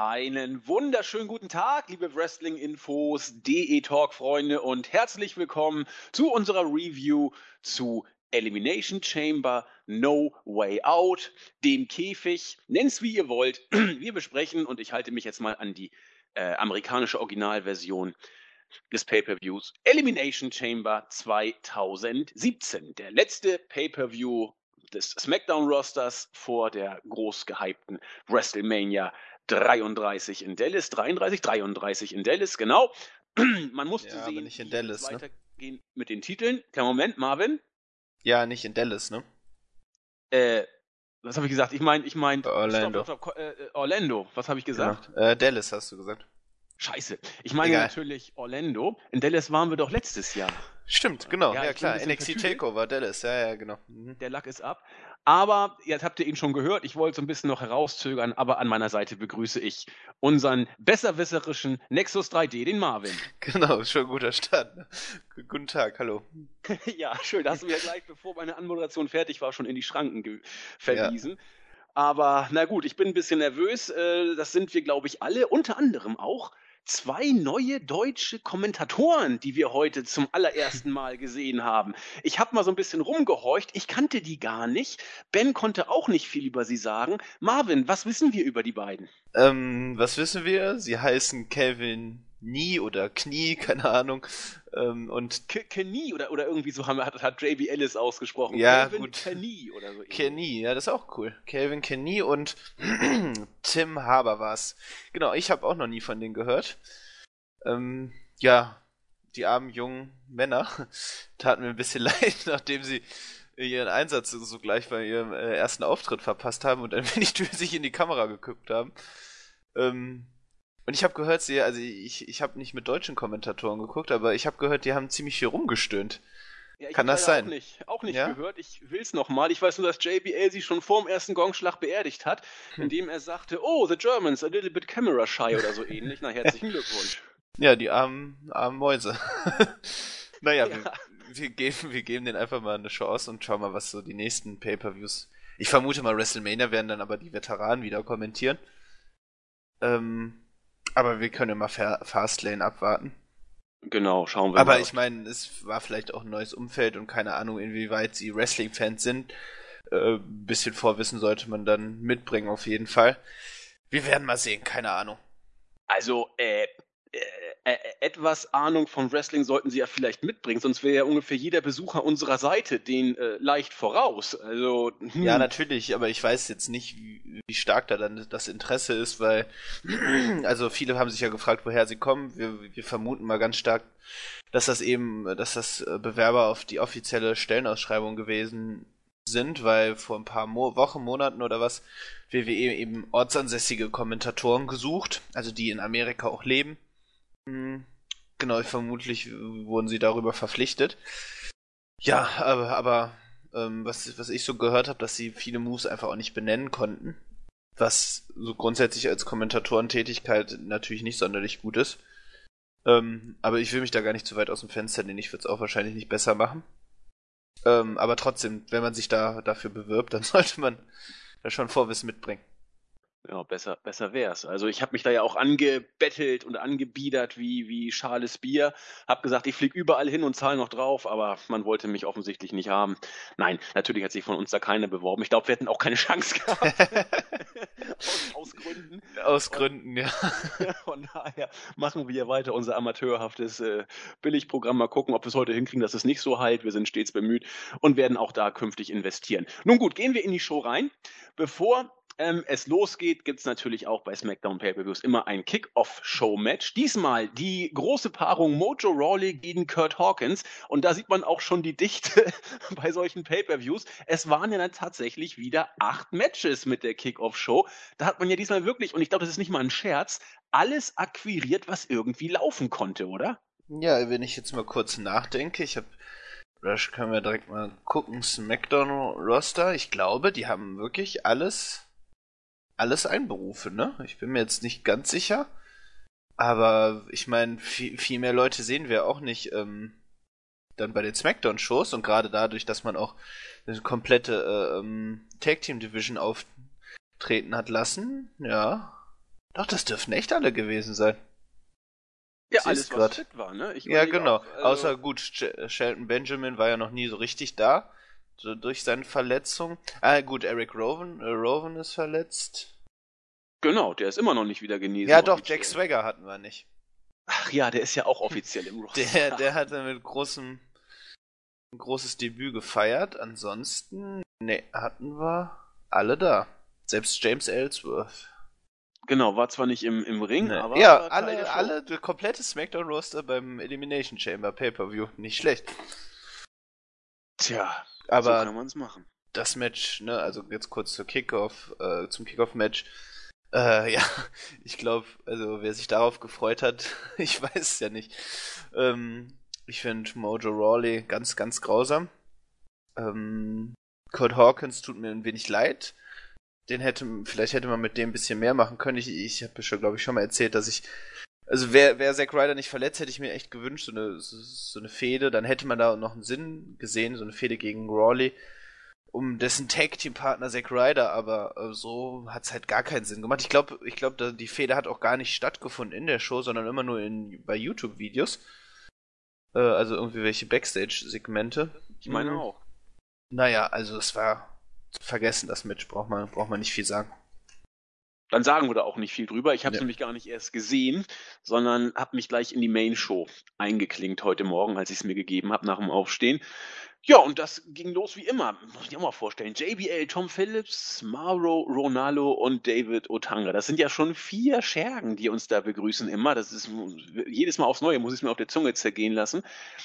Einen wunderschönen guten Tag, liebe Wrestling-Infos, DE-Talk-Freunde und herzlich willkommen zu unserer Review zu Elimination Chamber No Way Out, dem Käfig, nennt's wie ihr wollt. Wir besprechen und ich halte mich jetzt mal an die äh, amerikanische Originalversion des Pay-per-Views Elimination Chamber 2017, der letzte Pay-per-View des SmackDown-Rosters vor der groß gehypten WrestleMania 33 in Dallas, 33, 33 in Dallas, genau. Man musste Ja, sehen, nicht in wie Dallas, ne? weitergehen mit den Titeln. Kleinen Moment, Marvin. Ja, nicht in Dallas, ne? Äh, was habe ich gesagt? Ich meine, ich meine Orlando. Stopp, stopp, stopp, äh, äh, Orlando. Was habe ich gesagt? Genau. Äh, Dallas hast du gesagt. Scheiße. Ich meine Egal. natürlich Orlando. In Dallas waren wir doch letztes Jahr. Stimmt, genau. Ja, Ja, klar. NXT. Takeover, Dallas. Ja, ja, genau. Mhm. Der Lack ist ab. Aber jetzt habt ihr ihn schon gehört. Ich wollte so ein bisschen noch herauszögern, aber an meiner Seite begrüße ich unseren besserwisserischen Nexus 3D, den Marvin. Genau, schon guter Start. ne? Guten Tag, hallo. ja, schön. Da hast du mir gleich, bevor meine Anmoderation fertig war, schon in die Schranken verwiesen. Aber na gut, ich bin ein bisschen nervös. Äh, Das sind wir, glaube ich, alle. Unter anderem auch zwei neue deutsche Kommentatoren, die wir heute zum allerersten Mal gesehen haben. Ich habe mal so ein bisschen rumgehorcht. Ich kannte die gar nicht. Ben konnte auch nicht viel über sie sagen. Marvin, was wissen wir über die beiden? Ähm, was wissen wir? Sie heißen Kevin Nie oder Knie, keine Ahnung. Ähm, und Kenny oder, oder irgendwie so haben, hat, hat JB Ellis ausgesprochen. Ja, Kevin gut. Kenny oder so. Kenny, ja, das ist auch cool. Kevin Kenny und Tim Haber war's. Genau, ich habe auch noch nie von denen gehört. Ähm, ja, die armen jungen Männer taten mir ein bisschen leid, nachdem sie ihren Einsatz so gleich bei ihrem äh, ersten Auftritt verpasst haben und ein wenig sich in die Kamera geguckt haben. Ähm, und ich habe gehört, sie, also ich, ich habe nicht mit deutschen Kommentatoren geguckt, aber ich habe gehört, die haben ziemlich viel rumgestöhnt. Ja, Kann das sein? Auch nicht, auch nicht Ja? gehört. Ich will's noch mal. Ich weiß nur, dass JBL sie schon vor dem ersten Gongschlag beerdigt hat, Hm. indem er sagte, oh, the Germans, a little bit camera shy oder so ähnlich. Na, herzlichen Glückwunsch. Ja, die armen, armen Mäuse. naja, Ja. wir, wir, geben, wir geben denen einfach mal eine Chance und schauen mal, was so die nächsten Pay-Per-Views. Ich vermute mal, WrestleMania werden dann aber die Veteranen wieder kommentieren. Ähm, aber wir können immer Fa Fastlane abwarten. Genau, schauen wir Aber mal. ich meine, es war vielleicht auch ein neues Umfeld und keine Ahnung, inwieweit sie Wrestling-Fans sind. Äh, ein bisschen Vorwissen sollte man dann mitbringen, auf jeden Fall. Wir werden mal sehen, keine Ahnung. Also, äh, äh, äh, etwas Ahnung von Wrestling sollten sie ja vielleicht mitbringen, sonst wäre ja ungefähr jeder Besucher unserer Seite den äh, leicht voraus. Also, hm, Ja, natürlich, aber ich weiß jetzt nicht, wie, wie stark da dann das Interesse ist, weil, also viele haben sich ja gefragt, woher sie kommen. Wir, wir vermuten mal ganz stark, dass das eben, dass das äh, Bewerber auf die offizielle Stellenausschreibung gewesen sind, weil vor ein paar Mo Wochen, Monaten oder was, WWE eben ortsansässige Kommentatoren gesucht, also die in Amerika auch leben. Hm, Genau, vermutlich wurden sie darüber verpflichtet. Ja, aber, aber ähm, was, was ich so gehört habe, dass sie viele Moves einfach auch nicht benennen konnten. Was so grundsätzlich als Kommentatorentätigkeit natürlich nicht sonderlich gut ist. Ähm, aber ich will mich da gar nicht zu weit aus dem Fenster lehnen. Ich würde es auch wahrscheinlich nicht besser machen. Ähm, aber trotzdem, wenn man sich da dafür bewirbt, dann sollte man da schon Vorwissen mitbringen. Ja, besser, besser wär's. Also ich habe mich da ja auch angebettelt und angebiedert wie, wie Charles Bier. Hab gesagt, ich flieg überall hin und zahle noch drauf, aber man wollte mich offensichtlich nicht haben. Nein, natürlich hat sich von uns da keiner beworben. Ich glaube, wir hätten auch keine Chance gehabt. aus, aus Gründen. Aus Gründen, ja. Von daher machen wir weiter unser amateurhaftes äh, Billigprogramm. Mal gucken, ob wir es heute hinkriegen, dass es nicht so halt. Wir sind stets bemüht und werden auch da künftig investieren. Nun gut, gehen wir in die Show rein. Bevor ähm, es losgeht, gibt es natürlich auch bei SmackDown Pay-Per-Views immer ein Kick-Off-Show-Match. Diesmal die große Paarung Mojo Rawley gegen Kurt Hawkins. Und da sieht man auch schon die Dichte bei solchen Pay-Per-Views. Es waren ja dann tatsächlich wieder acht Matches mit der Kick-Off-Show. Da hat man ja diesmal wirklich, und ich glaube, das ist nicht mal ein Scherz, alles akquiriert, was irgendwie laufen konnte, oder? Ja, wenn ich jetzt mal kurz nachdenke, ich habe, das können wir direkt mal gucken, SmackDown Roster. Ich glaube, die haben wirklich alles, alles einberufen, ne? Ich bin mir jetzt nicht ganz sicher. Aber ich meine, viel, viel mehr Leute sehen wir auch nicht ähm, dann bei den SmackDown-Shows und gerade dadurch, dass man auch eine komplette äh, ähm, Tag Team Division auftreten hat lassen, ja, Doch, das dürften echt alle gewesen sein. Ja, alles, was fit war, ne? Ja, genau. Auch, also Außer gut, Shelton Benjamin war ja noch nie so richtig da. Durch seine Verletzung. Ah, gut, Eric Rowan, äh, Rowan ist verletzt. Genau, der ist immer noch nicht wieder genesen. Ja, doch, Jack Swagger hatten wir nicht. Ach ja, der ist ja auch offiziell im Roster. Der, der hatte mit großem ein großes Debüt gefeiert. Ansonsten, ne, hatten wir alle da. Selbst James Ellsworth. Genau, war zwar nicht im, im Ring, nee. aber. Ja, alle, alle, der komplette Smackdown-Roster beim Elimination Chamber Pay-Per-View. Nicht schlecht. Tja, aber so kann man's machen. Das Match, ne, also jetzt kurz zur Kickoff, äh, zum Kickoff-Match. Äh, ja, ich glaube, also wer sich darauf gefreut hat, ich weiß es ja nicht. Ähm, ich finde Mojo Rawley ganz, ganz grausam. Ähm, Kurt Hawkins tut mir ein wenig leid den hätte, vielleicht hätte man mit dem ein bisschen mehr machen können. Ich, ich habe schon, glaube ich, schon mal erzählt, dass ich, also wäre wär Zack Ryder nicht verletzt, hätte ich mir echt gewünscht, so eine, so, eine Fehde, dann hätte man da noch einen Sinn gesehen, so eine Fehde gegen Rawley, um dessen Tag-Team-Partner Zack Ryder, aber äh, so hat's halt gar keinen Sinn gemacht. Ich glaube, ich glaube, die Fehde hat auch gar nicht stattgefunden in der Show, sondern immer nur in, bei YouTube-Videos. Äh, also irgendwie welche Backstage-Segmente. Ich meine mhm. auch. Naja, also es war vergessen, das Match. Braucht man, braucht man nicht viel sagen. Dann sagen wir da auch nicht viel drüber. Ich habe es ja. nämlich gar nicht erst gesehen, sondern habe mich gleich in die Main Show eingeklinkt heute Morgen, als ich es mir gegeben habe nach dem Aufstehen. Ja, und das ging los wie immer. Muss ich auch mal vorstellen. JBL, Tom Phillips, Mauro Ronaldo und David Otanga. Das sind ja schon vier Schergen, die uns da begrüßen immer. Das ist jedes Mal aufs Neue, muss ich es mir auf der Zunge zergehen lassen.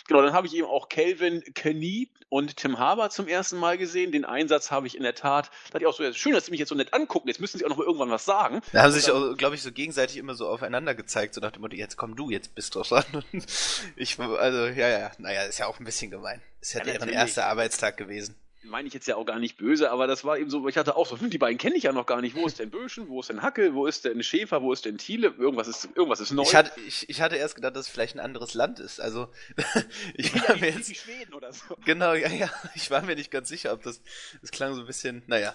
Genau, dann habe ich eben auch Calvin Kenny und Tim Harbour zum ersten Mal gesehen. Den Einsatz habe ich in der Tat, da ich auch so, schön, dass sie mich jetzt so nett angucken. Jetzt müssen sie auch noch mal irgendwann was sagen. Da haben sie sich, glaube ich, so gegenseitig immer so aufeinander gezeigt, so nach dem Motto, jetzt komm du, jetzt bist du dran. ich, also, ja, ja, naja, ist ja auch ein bisschen gemein. Ist ja, ja deren erster Arbeitstag gewesen. Meine ich jetzt ja auch gar nicht böse, aber das war eben so, ich hatte auch so, hm, die beiden kenne ich ja noch gar nicht. Wo ist denn Böschen? Wo ist denn Hackel? Wo ist denn Schäfer? Wo ist denn Thiele? Irgendwas ist, irgendwas ist neu. Ich hatte, ich, ich hatte erst gedacht, dass es vielleicht ein anderes Land ist. Also, ich war ja, mir jetzt. Schweden oder so. Genau, ja, ja. Ich war mir nicht ganz sicher, ob das, das klang so ein bisschen, naja.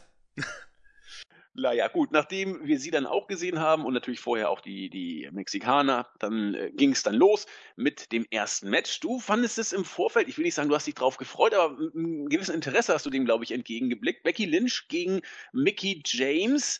Naja, gut, nachdem wir sie dann auch gesehen haben und natürlich vorher auch die, die Mexikaner, dann äh, ging es dann los mit dem ersten Match. Du fandest es im Vorfeld, ich will nicht sagen, du hast dich drauf gefreut, aber mit einem gewissen Interesse hast du dem, glaube ich, entgegengeblickt. Becky Lynch gegen Mickey James.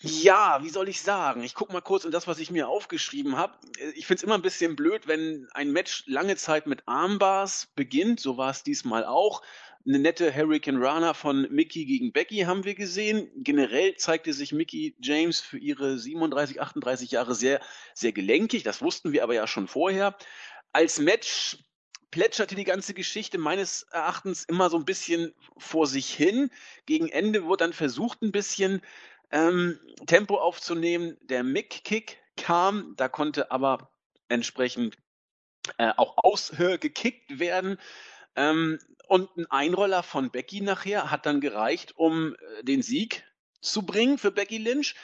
Ja, wie soll ich sagen? Ich gucke mal kurz in das, was ich mir aufgeschrieben habe. Ich finde es immer ein bisschen blöd, wenn ein Match lange Zeit mit Armbars beginnt. So war es diesmal auch eine nette Hurricane Rana von Mickey gegen Becky haben wir gesehen. Generell zeigte sich Mickey James für ihre 37, 38 Jahre sehr, sehr gelenkig. Das wussten wir aber ja schon vorher. Als Match plätscherte die ganze Geschichte meines Erachtens immer so ein bisschen vor sich hin. Gegen Ende wurde dann versucht, ein bisschen ähm, Tempo aufzunehmen. Der Mick-Kick kam, da konnte aber entsprechend äh, auch ausgekickt werden. Ähm, und ein Einroller von Becky nachher hat dann gereicht, um äh, den Sieg zu bringen für Becky Lynch.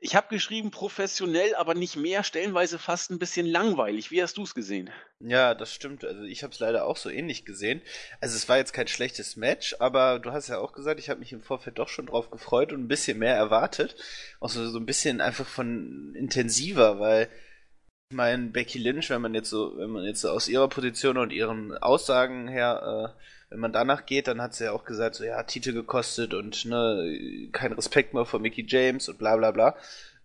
Ich habe geschrieben, professionell, aber nicht mehr, stellenweise fast ein bisschen langweilig. Wie hast du es gesehen? Ja, das stimmt. Also ich habe es leider auch so ähnlich gesehen. Also es war jetzt kein schlechtes Match, aber du hast ja auch gesagt, ich habe mich im Vorfeld doch schon drauf gefreut und ein bisschen mehr erwartet. Auch so, so ein bisschen einfach von intensiver, weil ich meine, Becky Lynch, wenn man jetzt so, wenn man jetzt so aus ihrer Position und ihren Aussagen her äh, wenn man danach geht, dann hat sie ja auch gesagt, so ja, Titel gekostet und ne, kein Respekt mehr vor Mickey James und bla bla bla.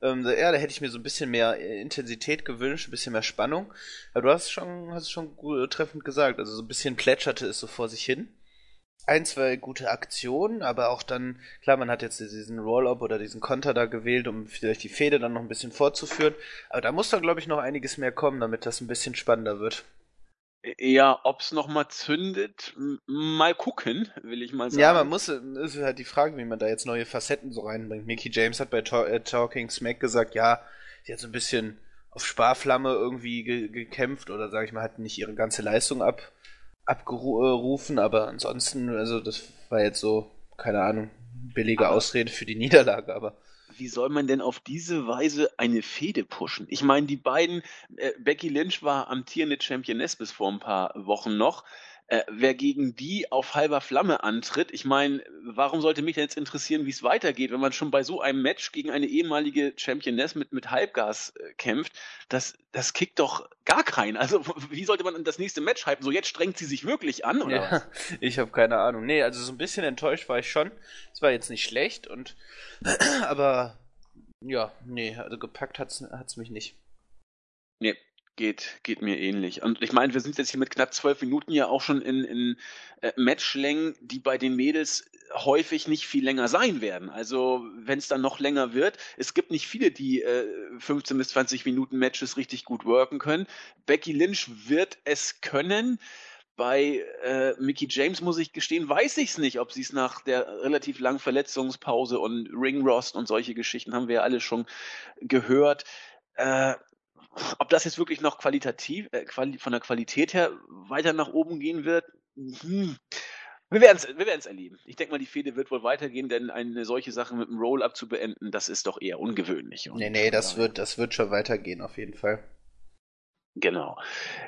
Ähm, ja, da hätte ich mir so ein bisschen mehr Intensität gewünscht, ein bisschen mehr Spannung. Aber du hast schon, hast schon gut, treffend gesagt, also so ein bisschen plätscherte es so vor sich hin. Ein, zwei gute Aktionen, aber auch dann, klar, man hat jetzt diesen Roll-Up oder diesen Konter da gewählt, um vielleicht die Fehde dann noch ein bisschen fortzuführen. Aber da muss dann, glaube ich, noch einiges mehr kommen, damit das ein bisschen spannender wird. Ja, ob's noch mal zündet, mal gucken, will ich mal sagen. Ja, man muss, ist halt die Frage, wie man da jetzt neue Facetten so reinbringt. Mickey James hat bei äh, Talking Smack gesagt, ja, sie hat so ein bisschen auf Sparflamme irgendwie ge gekämpft oder sag ich mal, hat nicht ihre ganze Leistung ab abgerufen, aber ansonsten, also das war jetzt so, keine Ahnung, billige aber Ausrede für die Niederlage, aber wie soll man denn auf diese Weise eine Fehde pushen? Ich meine, die beiden, äh, Becky Lynch war amtierende Championess bis vor ein paar Wochen noch. Äh, wer gegen die auf halber Flamme antritt. Ich meine, warum sollte mich denn jetzt interessieren, wie es weitergeht, wenn man schon bei so einem Match gegen eine ehemalige Championess mit, mit Halbgas äh, kämpft? Das, das kickt doch gar keinen. Also, wie sollte man das nächste Match hypen? So, jetzt strengt sie sich wirklich an, oder ja, was? Ich habe keine Ahnung. Nee, also so ein bisschen enttäuscht war ich schon. Es war jetzt nicht schlecht und, aber, ja, nee, also gepackt hat's, hat's mich nicht. Nee, Geht, geht mir ähnlich. Und ich meine, wir sind jetzt hier mit knapp zwölf Minuten ja auch schon in, in äh, Matchlängen, die bei den Mädels häufig nicht viel länger sein werden. Also wenn es dann noch länger wird, es gibt nicht viele, die äh, 15 bis 20 Minuten Matches richtig gut worken können. Becky Lynch wird es können. Bei äh, Mickey James muss ich gestehen, weiß ich es nicht, ob sie es nach der relativ langen Verletzungspause und Ringrost und solche Geschichten haben wir ja alle schon gehört. Äh, ob das jetzt wirklich noch qualitativ, äh, quali von der Qualität her weiter nach oben gehen wird, hm. wir werden es wir werden's erleben. Ich denke mal, die Fehde wird wohl weitergehen, denn eine solche Sache mit einem Roll-Up zu beenden, das ist doch eher ungewöhnlich. Und nee, nee, das wird, das wird schon weitergehen, auf jeden Fall. Genau.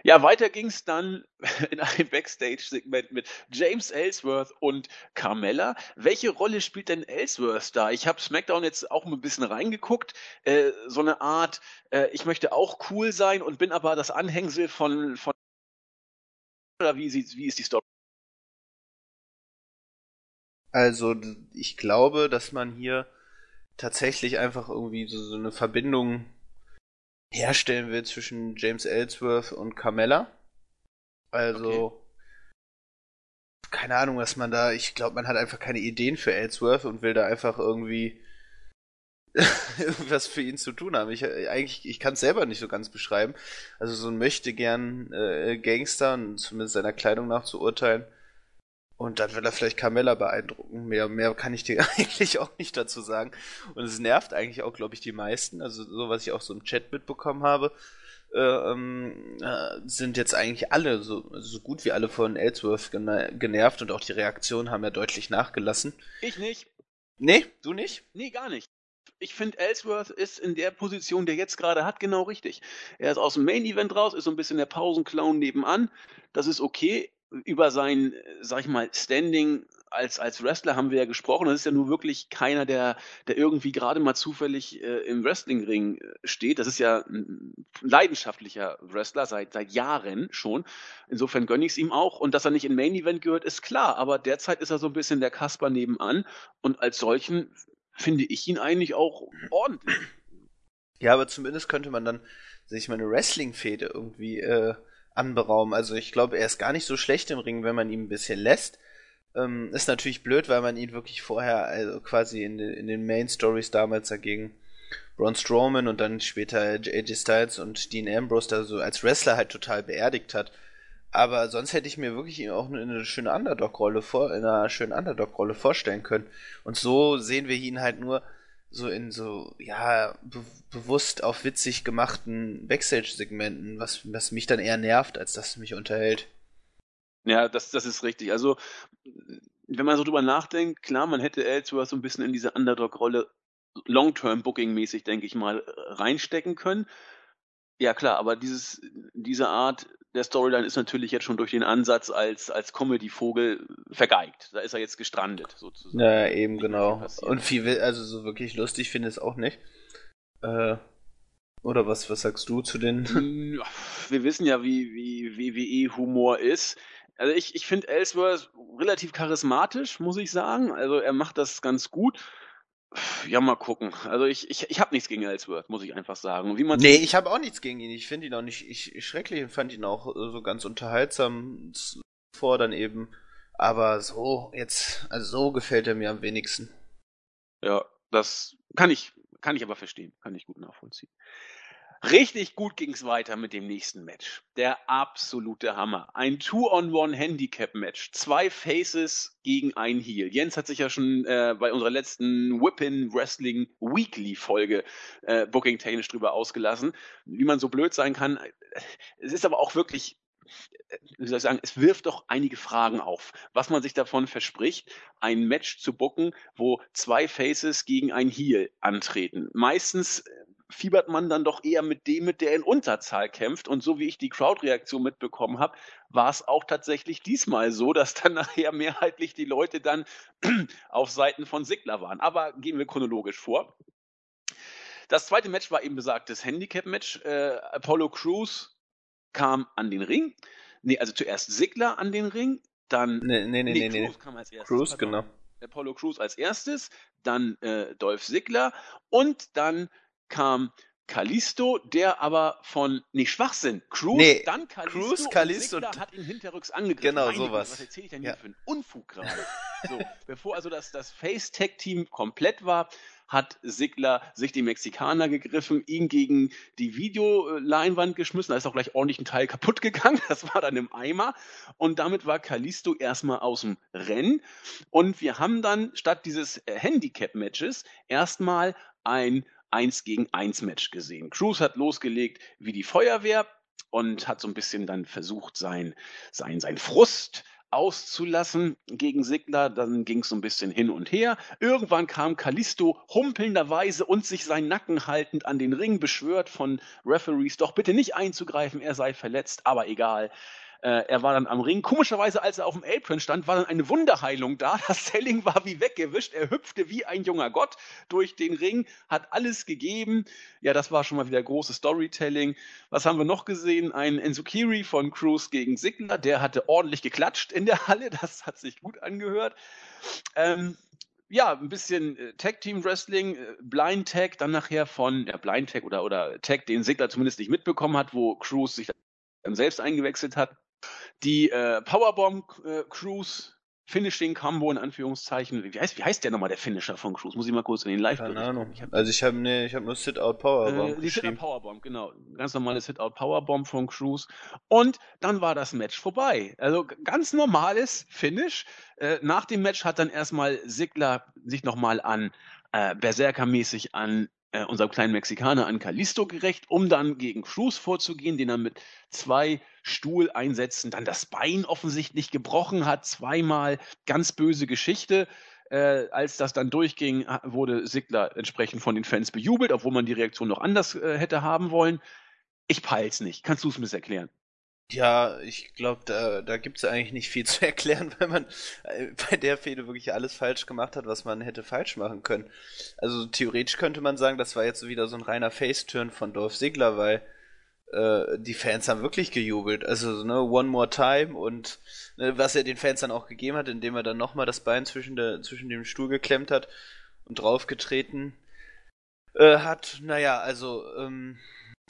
Ja, weiter ging es dann in einem Backstage-Segment mit James Ellsworth und Carmella. Welche Rolle spielt denn Ellsworth da? Ich habe SmackDown jetzt auch ein bisschen reingeguckt. Äh, so eine Art, äh, ich möchte auch cool sein und bin aber das Anhängsel von, von oder wie, wie ist die Story? Also, ich glaube, dass man hier tatsächlich einfach irgendwie so, so eine Verbindung herstellen will zwischen James Ellsworth und Carmella. Also, okay. keine Ahnung, was man da, ich glaube, man hat einfach keine Ideen für Ellsworth und will da einfach irgendwie irgendwas für ihn zu tun haben. Ich, eigentlich, ich kann es selber nicht so ganz beschreiben. Also so ein möchte gern äh, Gangster, und zumindest seiner Kleidung nach zu urteilen, und dann will er vielleicht Carmella beeindrucken. Mehr, mehr kann ich dir eigentlich auch nicht dazu sagen. Und es nervt eigentlich auch, glaube ich, die meisten. Also so, was ich auch so im Chat mitbekommen habe, äh, ähm, äh, sind jetzt eigentlich alle, so, so gut wie alle von Ellsworth genervt und auch die Reaktionen haben ja deutlich nachgelassen. Ich nicht. Nee, du nicht? Nee, gar nicht. Ich finde, Ellsworth ist in der Position, der jetzt gerade hat, genau richtig. Er ist aus dem Main Event raus, ist so ein bisschen der Pausenclown nebenan. Das ist okay über sein, sag ich mal, Standing als, als Wrestler haben wir ja gesprochen. Das ist ja nur wirklich keiner, der, der irgendwie gerade mal zufällig äh, im Wrestlingring äh, steht. Das ist ja ein leidenschaftlicher Wrestler seit, seit Jahren schon. Insofern gönne ich es ihm auch. Und dass er nicht in Main Event gehört, ist klar. Aber derzeit ist er so ein bisschen der Kasper nebenan. Und als solchen finde ich ihn eigentlich auch ordentlich. Ja, aber zumindest könnte man dann sich mal eine Wrestling-Fehde irgendwie äh, anberaumen. Also ich glaube, er ist gar nicht so schlecht im Ring, wenn man ihn ein bisschen lässt. Ähm, ist natürlich blöd, weil man ihn wirklich vorher, also quasi in, in den Main Stories damals dagegen Braun Strowman und dann später AJ Styles und Dean Ambrose da so als Wrestler halt total beerdigt hat. Aber sonst hätte ich mir wirklich auch eine, schöne Underdog-Rolle vor, in einer schönen Underdog-Rolle vorstellen können. Und so sehen wir ihn halt nur so in so, ja, be bewusst auf witzig gemachten Backstage-Segmenten, was, was mich dann eher nervt, als dass es mich unterhält. Ja, das, das ist richtig. Also, wenn man so drüber nachdenkt, klar, man hätte Ellsworth so ein bisschen in diese Underdog-Rolle Long-Term-Booking-mäßig, denke ich mal, reinstecken können. Ja, klar, aber dieses, diese Art der Storyline ist natürlich jetzt schon durch den Ansatz als, als Comedy-Vogel vergeigt. Da ist er jetzt gestrandet, sozusagen. Ja, eben, genau. Und viel, also so wirklich lustig finde ich es auch nicht. Äh, oder was, was sagst du zu den? Wir wissen ja, wie, wie WWE-Humor ist. Also ich, ich finde Ellsworth relativ charismatisch, muss ich sagen. Also er macht das ganz gut. Ja, mal gucken. Also ich, ich, ich habe nichts gegen Ellsworth, muss ich einfach sagen. Wie man nee, ich habe auch nichts gegen ihn. Ich finde ihn auch nicht ich, ich schrecklich und fand ihn auch äh, so ganz unterhaltsam vor dann eben. Aber so, jetzt, also so gefällt er mir am wenigsten. Ja, das kann ich, kann ich aber verstehen. Kann ich gut nachvollziehen. Richtig gut ging es weiter mit dem nächsten Match. Der absolute Hammer. Ein Two-on-One-Handicap-Match. Zwei Faces gegen ein Heel. Jens hat sich ja schon äh, bei unserer letzten Whippin Wrestling Weekly Folge äh, booking-technisch drüber ausgelassen, wie man so blöd sein kann. Es ist aber auch wirklich wie soll ich sagen, es wirft doch einige Fragen auf, was man sich davon verspricht, ein Match zu booken, wo zwei Faces gegen ein Heel antreten. Meistens fiebert man dann doch eher mit dem mit, der in Unterzahl kämpft. Und so wie ich die Crowd-Reaktion mitbekommen habe, war es auch tatsächlich diesmal so, dass dann nachher mehrheitlich die Leute dann auf Seiten von Sigler waren. Aber gehen wir chronologisch vor. Das zweite Match war eben besagtes Handicap-Match. Äh, Apollo Crews kam an den Ring. Nee, also zuerst Sigler an den Ring, dann. Nee, nee, nee, nee. nee. Crews kam als erstes. Crews, genau. Apollo Crews als erstes, dann äh, Dolph Sigler und dann kam Kalisto, der aber von, nee, Schwachsinn, Cruz, Nee, dann Kalisto, Cruz, Kalisto und Sigler und- hat ihn hinterrücks angegriffen. Genau, Güte, sowas. Was erzähle ich denn hier Ja. für einen Unfug gerade? so, bevor also das, das Face-Tag-Team komplett war, hat Sigler sich den Mexikaner gegriffen, ihn gegen die Videoleinwand geschmissen. Da ist auch gleich ordentlich ein Teil kaputt gegangen. Das war dann im Eimer. Und damit war Kalisto erstmal aus dem Rennen. Und wir haben dann statt dieses Handicap-Matches erstmal ein 1 gegen 1 Match gesehen. Cruz hat losgelegt wie die Feuerwehr und hat so ein bisschen dann versucht, sein, sein, sein Frust auszulassen gegen Sigler. Dann ging es so ein bisschen hin und her. Irgendwann kam Kalisto humpelnderweise und sich seinen Nacken haltend an den Ring beschwört von Referees, doch bitte nicht einzugreifen, er sei verletzt, aber egal. Äh, er war dann am Ring. Komischerweise, als er auf dem Apron stand, war dann eine Wunderheilung da. Das Selling war wie weggewischt. Er hüpfte wie ein junger Gott durch den Ring, hat alles gegeben. Ja, das war schon mal wieder großes Storytelling. Was haben wir noch gesehen? Ein Enzukiri von Cruz gegen Sigler. Der hatte ordentlich geklatscht in der Halle. Das hat sich gut angehört. Ähm, ja, ein bisschen äh, Tag Team Wrestling, äh, Blind Tag, dann nachher von ja, Blind Tag oder, oder Tag, den Sigler zumindest nicht mitbekommen hat, wo Cruz sich dann selbst eingewechselt hat. Die äh, Powerbomb äh, Cruise Finishing Combo in Anführungszeichen. Wie heißt, wie heißt der nochmal, der Finisher von Cruise? Muss ich mal kurz in den live Keine. Ahnung. Ich hab, Also ich habe nee, ich hab nur Sit-Out Powerbomb äh, die Sit-Out. Powerbomb, genau. Ganz normale Sit-Out Powerbomb von Cruise. Und dann war das Match vorbei. Also ganz normales Finish. Äh, nach dem Match hat dann erstmal Sigler sich nochmal an äh, Berserker-mäßig an äh, unserem kleinen Mexikaner an Kalisto gerecht, um dann gegen Cruz vorzugehen, den er mit zwei Stuhleinsätzen dann das Bein offensichtlich gebrochen hat. Zweimal ganz böse Geschichte. Äh, als das dann durchging, wurde Sigler entsprechend von den Fans bejubelt, obwohl man die Reaktion noch anders äh, hätte haben wollen. Ich peil's nicht. Kannst du es mir erklären? Ja, ich glaube, da, da gibt's eigentlich nicht viel zu erklären, weil man äh, bei der Fehde wirklich alles falsch gemacht hat, was man hätte falsch machen können. Also theoretisch könnte man sagen, das war jetzt wieder so ein reiner Face-Turn von Dolph Ziggler, weil äh, die Fans haben wirklich gejubelt. Also, ne, One More Time und ne, was er den Fans dann auch gegeben hat, indem er dann nochmal das Bein zwischen, der, zwischen dem Stuhl geklemmt hat und draufgetreten äh, hat. Naja, also, ähm,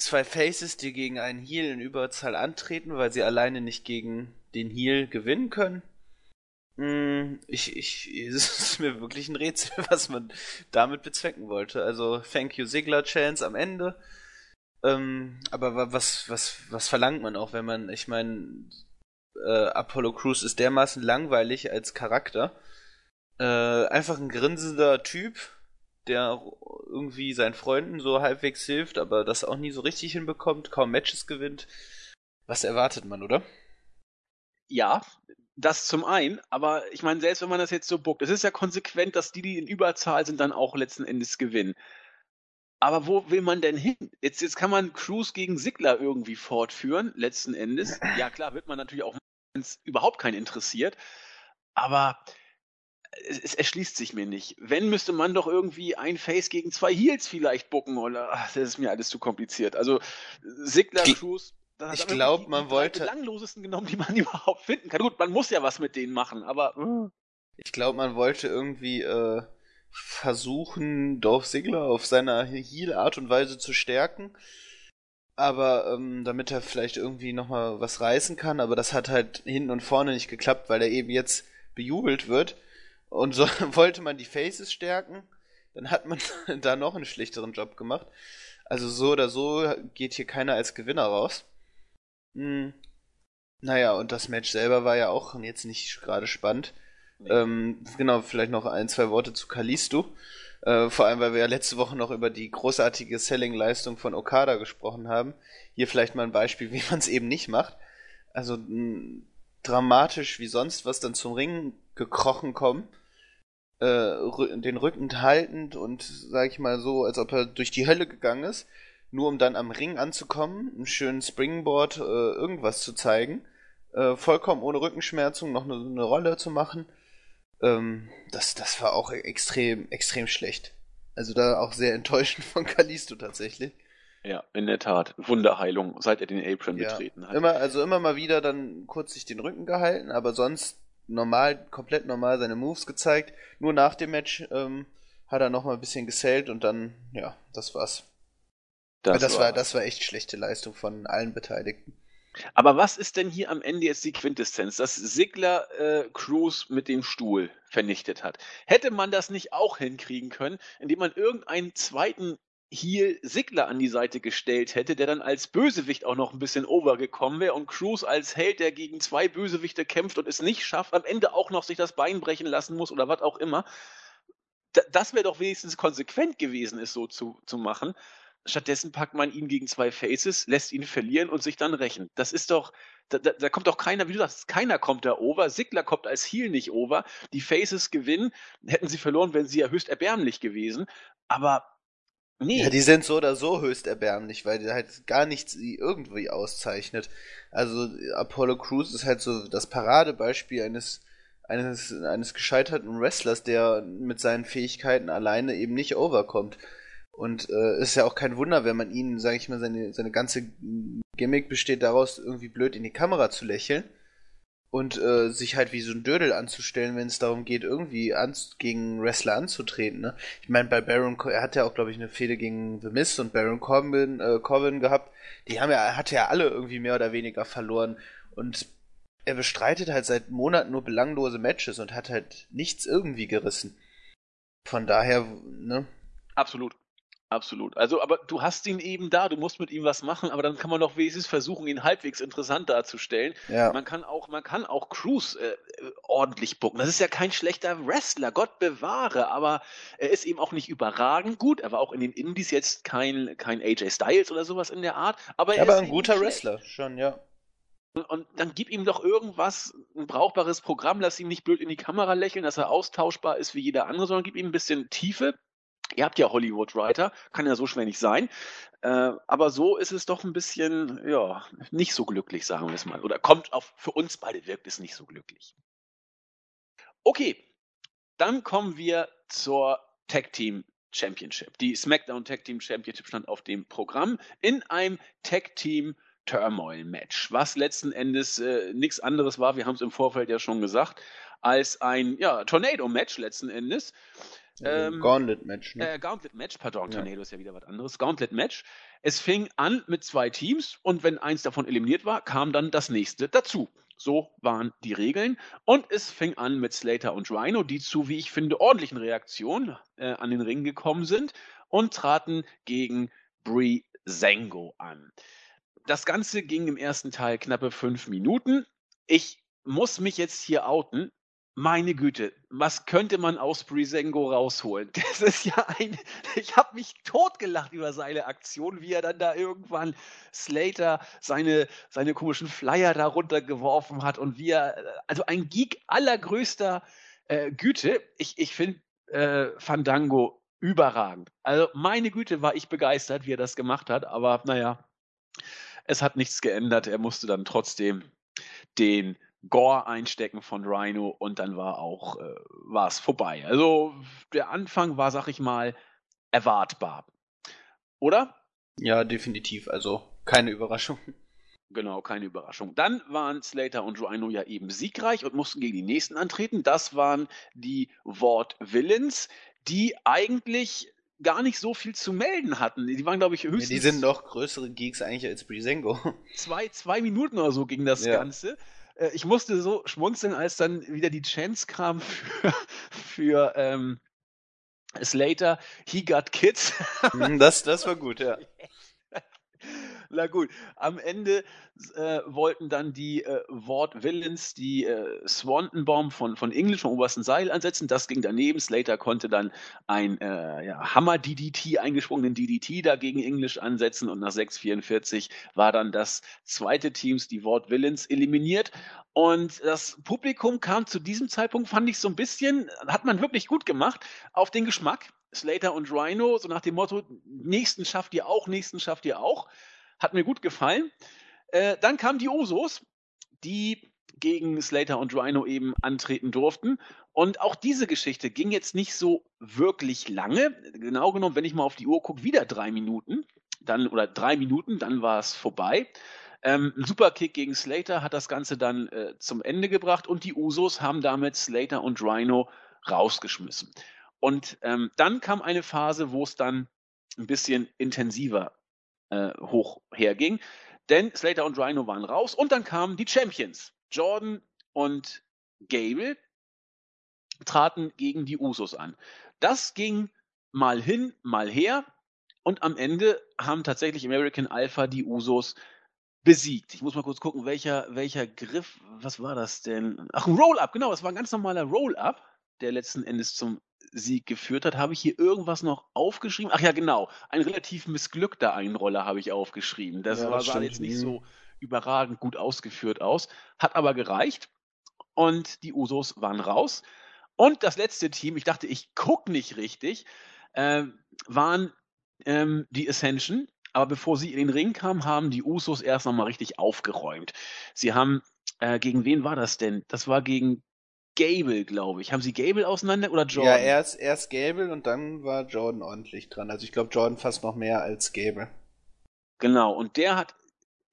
zwei Faces, die gegen einen Heal in Überzahl antreten, weil sie alleine nicht gegen den Heal gewinnen können. Hm, Ich, ich, es ist mir wirklich ein Rätsel, was man damit bezwecken wollte. Also, thank you Sigler Chance am Ende. Ähm, aber wa- was, was, was verlangt man auch, wenn man, ich meine, äh, Apollo Crews ist dermaßen langweilig als Charakter. Äh, einfach ein grinsender Typ, der irgendwie seinen Freunden so halbwegs hilft, aber das auch nie so richtig hinbekommt, kaum Matches gewinnt. Was erwartet man, oder? Ja, das zum einen, aber ich meine, selbst wenn man das jetzt so buckt, es ist ja konsequent, dass die, die in Überzahl sind, dann auch letzten Endes gewinnen. Aber wo will man denn hin? Jetzt, jetzt kann man Cruz gegen Sigler irgendwie fortführen, letzten Endes. Ja, klar, wird man natürlich auch, wenn es überhaupt keinen interessiert. Aber es, es erschließt sich mir nicht. Wenn, müsste man doch irgendwie ein Face gegen zwei Heels vielleicht bucken oder ach, das ist mir alles zu kompliziert. Also Sigler, Cruz, da ich hat man wollte- belanglosesten genommen, die man überhaupt finden kann. Gut, man muss ja was mit denen machen, aber äh, Ich glaube, man wollte irgendwie äh, versuchen, Dolph Ziggler auf seiner Heal-Art und Weise zu stärken. Aber ähm, damit er vielleicht irgendwie nochmal was reißen kann, aber das hat halt hinten und vorne nicht geklappt, weil er eben jetzt bejubelt wird. Und so wollte man die Faces stärken, dann hat man da noch einen schlichteren Job gemacht. Also so oder so geht hier keiner als Gewinner raus. Hm. Naja, und das Match selber war ja auch jetzt nicht gerade spannend. Ähm, genau, vielleicht noch ein, zwei Worte zu Kalisto. Äh, vor allem, weil wir ja letzte Woche noch über die großartige Selling-Leistung von Okada gesprochen haben. Hier vielleicht mal ein Beispiel, wie man es eben nicht macht. Also mh, dramatisch wie sonst was dann zum Ring gekrochen kommen. Äh, den Rücken haltend und, sag ich mal so, als ob er durch die Hölle gegangen ist, nur um dann am Ring anzukommen, einen schönen Springboard, äh, irgendwas zu zeigen, äh, vollkommen ohne Rückenschmerzen, noch eine, eine Rolle zu machen. Ähm, das, das war auch extrem, extrem schlecht. Also da auch sehr enttäuschend von Kalisto tatsächlich. Ja, in der Tat. Wunderheilung, seit er den Apron ja, betreten hat. Immer, also immer mal wieder dann kurz sich den Rücken gehalten, aber sonst normal, komplett normal seine Moves gezeigt. Nur nach dem Match ähm, hat er noch mal ein bisschen gesellt und dann, ja, das war's. Das, das war, das war echt schlechte Leistung von allen Beteiligten. Aber was ist denn hier am Ende jetzt die Quintessenz, dass Sigler äh, Cruz mit dem Stuhl vernichtet hat? Hätte man das nicht auch hinkriegen können, indem man irgendeinen zweiten Heel Sigler an die Seite gestellt hätte, der dann als Bösewicht auch noch ein bisschen overgekommen wäre und Cruz als Held, der gegen zwei Bösewichte kämpft und es nicht schafft, am Ende auch noch sich das Bein brechen lassen muss oder was auch immer. das wäre doch wenigstens konsequent gewesen, es so zu, zu machen. Stattdessen packt man ihn gegen zwei Faces, lässt ihn verlieren und sich dann rächen. Das ist doch, da, da, da, kommt doch keiner, wie du sagst, keiner kommt da over. Sigler kommt als Heel nicht over. Die Faces gewinnen. Hätten sie verloren, wären sie ja höchst erbärmlich gewesen. Aber Nee. Ja, die sind so oder so höchst erbärmlich, weil die halt gar nichts irgendwie auszeichnet. Also Apollo Crews ist halt so das Paradebeispiel eines eines eines gescheiterten Wrestlers, der mit seinen Fähigkeiten alleine eben nicht overkommt. Und äh, ist ja auch kein Wunder, wenn man ihn, sage ich mal, seine seine ganze Gimmick besteht daraus, irgendwie blöd in die Kamera zu lächeln und äh, sich halt wie so ein Dödel anzustellen, wenn es darum geht, irgendwie gegen Wrestler anzutreten. Ne? Ich meine, bei Baron, er hat ja auch, glaube ich, eine Fehde gegen The Mist und Baron Corbin, äh, Corbin gehabt. Die haben ja, hat ja alle irgendwie mehr oder weniger verloren. Und er bestreitet halt seit Monaten nur belanglose Matches und hat halt nichts irgendwie gerissen. Von daher, ne? Absolut. Absolut. Also, aber du hast ihn eben da, du musst mit ihm was machen, aber dann kann man doch wenigstens versuchen, ihn halbwegs interessant darzustellen. Ja. Man kann auch, man kann auch Cruz äh, ordentlich bucken. Das ist ja kein schlechter Wrestler, Gott bewahre, aber er ist eben auch nicht überragend gut. Er war auch in den Indies jetzt kein, kein AJ Styles oder sowas in der Art. Aber, er aber ein guter Wrestler, schon, ja. Und dann gib ihm doch irgendwas, ein brauchbares Programm, lass ihn nicht blöd in die Kamera lächeln, dass er austauschbar ist wie jeder andere, sondern gib ihm ein bisschen Tiefe Ihr habt ja Hollywood-Writer, kann ja so schwer nicht sein. Äh, aber so ist es doch ein bisschen, ja, nicht so glücklich, sagen wir es mal. Oder kommt auf, für uns beide wirkt es nicht so glücklich. Okay, dann kommen wir zur Tag Team Championship. Die SmackDown Tag Team Championship stand auf dem Programm in einem Tag Team Turmoil Match, was letzten Endes äh, nichts anderes war, wir haben es im Vorfeld ja schon gesagt, als ein ja, Tornado Match letzten Endes. Ähm, Gauntlet-Match, ne? Äh, Gauntlet-Match, pardon, ja. Tornado ist ja wieder was anderes. Gauntlet-Match. Es fing an mit zwei Teams und wenn eins davon eliminiert war, kam dann das nächste dazu. So waren die Regeln. Und es fing an mit Slater und Rhino, die zu, wie ich finde, ordentlichen Reaktionen äh, an den Ring gekommen sind und traten gegen Brie Zango an. Das Ganze ging im ersten Teil knappe fünf Minuten. Ich muss mich jetzt hier outen meine Güte, was könnte man aus Brisengo rausholen? Das ist ja ein. Ich habe mich totgelacht über seine Aktion, wie er dann da irgendwann Slater seine, seine komischen Flyer da runtergeworfen hat und wie er. Also ein Geek allergrößter äh, Güte. Ich, ich finde äh, Fandango überragend. Also meine Güte, war ich begeistert, wie er das gemacht hat, aber naja, es hat nichts geändert. Er musste dann trotzdem den Gore einstecken von Rhino und dann war auch äh, war es vorbei. Also der Anfang war, sag ich mal, erwartbar. Oder? Ja, definitiv. Also keine Überraschung. Genau, keine Überraschung. Dann waren Slater und Rhino ja eben siegreich und mussten gegen die nächsten antreten. Das waren die Ward Villains, die eigentlich gar nicht so viel zu melden hatten. Die waren, glaube ich, höchstens. Ja, die sind noch größere Geeks eigentlich als Brisengo. Zwei, zwei Minuten oder so ging das ja. Ganze. Äh, ich musste so schmunzeln, als dann wieder die Chance kam für, für ähm, Slater, he got kids. Mhm, das, das war gut, ja. Na gut, am Ende äh, wollten dann die äh, Ward Villains die äh, Swanton Bomb von, von English vom obersten Seil ansetzen. Das ging daneben. Slater konnte dann ein äh, ja, Hammer DDT, eingesprungenen DDT dagegen English ansetzen und nach 6,44 war dann das zweite Teams, die Ward Villains, eliminiert. Und das Publikum kam zu diesem Zeitpunkt, fand ich so ein bisschen, hat man wirklich gut gemacht, auf den Geschmack. Slater und Rhino, so nach dem Motto, nächsten schafft ihr auch, nächsten schafft ihr auch. Hat mir gut gefallen. Äh, dann kamen die Usos, die gegen Slater und Rhino eben antreten durften. Und auch diese Geschichte ging jetzt nicht so wirklich lange. Genau genommen, wenn ich mal auf die Uhr gucke, wieder drei Minuten. Dann, oder drei Minuten, dann war es vorbei. Ähm, ein Superkick gegen Slater hat das Ganze dann äh, zum Ende gebracht und die Usos haben damit Slater und Rhino rausgeschmissen. Und ähm, dann kam eine Phase, wo es dann ein bisschen intensiver äh, hoch herging. Denn Slater und Rhino waren raus und dann kamen die Champions. Jordan und Gable traten gegen die Usos an. Das ging mal hin, mal her und am Ende haben tatsächlich American Alpha die Usos besiegt. Ich muss mal kurz gucken, welcher, welcher Griff, was war das denn? Ach, ein Roll-Up, genau, das war ein ganz normaler Roll-Up, der letzten Endes zum Sieg geführt hat. Habe ich hier irgendwas noch aufgeschrieben? Ach ja, genau, ein relativ missglückter Einroller habe ich aufgeschrieben. Das, ja, war, sah jetzt nicht so überragend gut ausgeführt aus, hat aber gereicht und die Usos waren raus. Und das letzte Team, ich dachte, ich gucke nicht richtig, äh, waren ähm, die Ascension, aber bevor sie in den Ring kamen, haben die Usos erst nochmal richtig aufgeräumt. Sie haben, äh, gegen wen war das denn? Das war gegen Gable, glaube ich. Haben sie Gable auseinander oder Jordan? Ja, erst, erst Gable und dann war Jordan ordentlich dran. Also ich glaube, Jordan fast noch mehr als Gable. Genau, und der hat,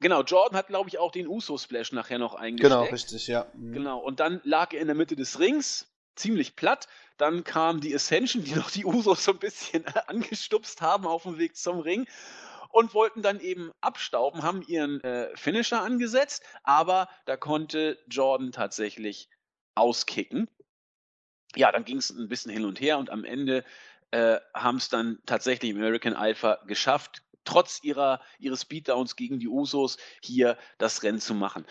genau, Jordan hat, glaube ich, auch den Uso-Splash nachher noch eingesteckt. Genau, richtig, ja. Mhm. Genau, und dann lag er in der Mitte des Rings, ziemlich platt. Dann kam die Ascension, die noch die Usos so ein bisschen angestupst haben auf dem Weg zum Ring und wollten dann eben abstauben, haben ihren äh, Finisher angesetzt, aber da konnte Jordan tatsächlich auskicken. Ja, dann ging es ein bisschen hin und her und am Ende äh, haben es dann tatsächlich American Alpha geschafft, trotz ihrer, ihres Beatdowns gegen die Usos hier das Rennen zu machen.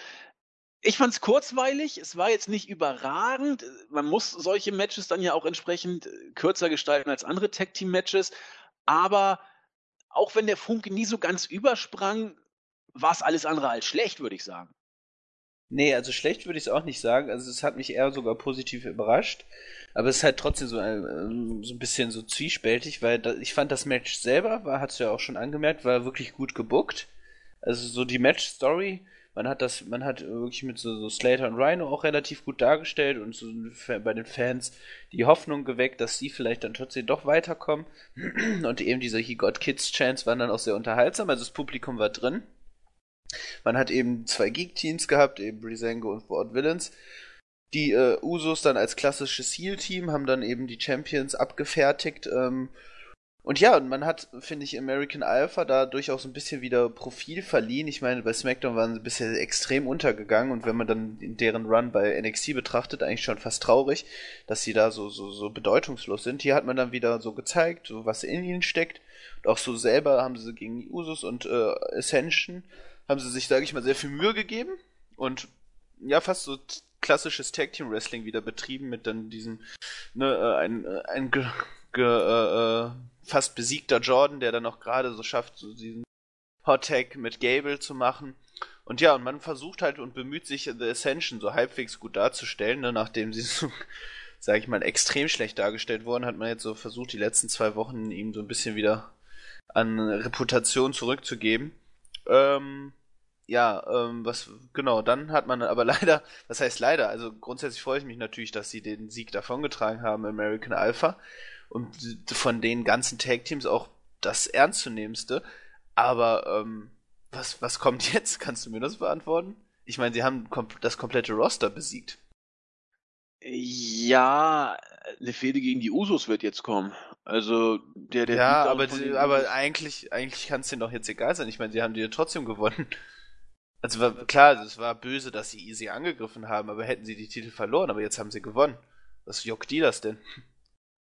Ich fand es kurzweilig, es war jetzt nicht überragend. Man muss solche Matches dann ja auch entsprechend äh, kürzer gestalten als andere Tag-Team-Matches. Aber auch wenn der Funke nie so ganz übersprang, war es alles andere als schlecht, würde ich sagen. Nee, also schlecht würde ich es auch nicht sagen. Also es hat mich eher sogar positiv überrascht. Aber es ist halt trotzdem so ein, ähm, so ein bisschen so zwiespältig, weil da, ich fand das Match selber, war, hast du ja auch schon angemerkt, war wirklich gut gebuckt. Also so die Match-Story man hat das, man hat wirklich mit so, so Slater und Rhino auch relativ gut dargestellt und so bei den Fans die Hoffnung geweckt, dass sie vielleicht dann trotzdem doch weiterkommen. Und eben diese He Got Kids Chance waren dann auch sehr unterhaltsam, also das Publikum war drin. Man hat eben zwei Geek-Teams gehabt, eben Brisango und Ward Villains. Die äh, Usos dann als klassisches Heal-Team haben dann eben die Champions abgefertigt. Ähm, und ja, und man hat, finde ich, American Alpha da durchaus ein bisschen wieder Profil verliehen. Ich meine, bei SmackDown waren sie bisher extrem untergegangen und wenn man dann deren Run bei NXT betrachtet, eigentlich schon fast traurig, dass sie da so, so, so bedeutungslos sind. Hier hat man dann wieder so gezeigt, so was in ihnen steckt. Und auch so selber haben sie gegen die Usus und äh, Ascension haben sie sich, sage ich mal, sehr viel Mühe gegeben und ja, fast so klassisches Tag Team Wrestling wieder betrieben mit dann diesem, ne, äh, ein, äh, ein ge, ge, äh, äh fast besiegter Jordan, der dann noch gerade so schafft, so diesen Hot Tag mit Gable zu machen. Und ja, und man versucht halt und bemüht sich, The Ascension so halbwegs gut darzustellen, ne? nachdem sie so, sag ich mal, extrem schlecht dargestellt wurden, hat man jetzt so versucht, die letzten zwei Wochen ihm so ein bisschen wieder an Reputation zurückzugeben. Ähm, ja, ähm, was, genau, dann hat man aber leider, was heißt leider, also grundsätzlich freue ich mich natürlich, dass sie den Sieg davongetragen haben, American Alpha und von den ganzen Tag-Teams auch das ernstzunehmendste. Aber ähm, was, was kommt jetzt? Kannst du mir das beantworten? Ich meine, sie haben das komplette Roster besiegt. Ja, eine Fehde gegen die Usos wird jetzt kommen. Also der der Ja, aber, die, aber eigentlich eigentlich kann es denen doch jetzt egal sein. Ich meine, sie haben die ja trotzdem gewonnen. Also war, klar, es war böse, dass sie easy angegriffen haben, aber hätten sie die Titel verloren, aber jetzt haben sie gewonnen. Was juckt die das denn?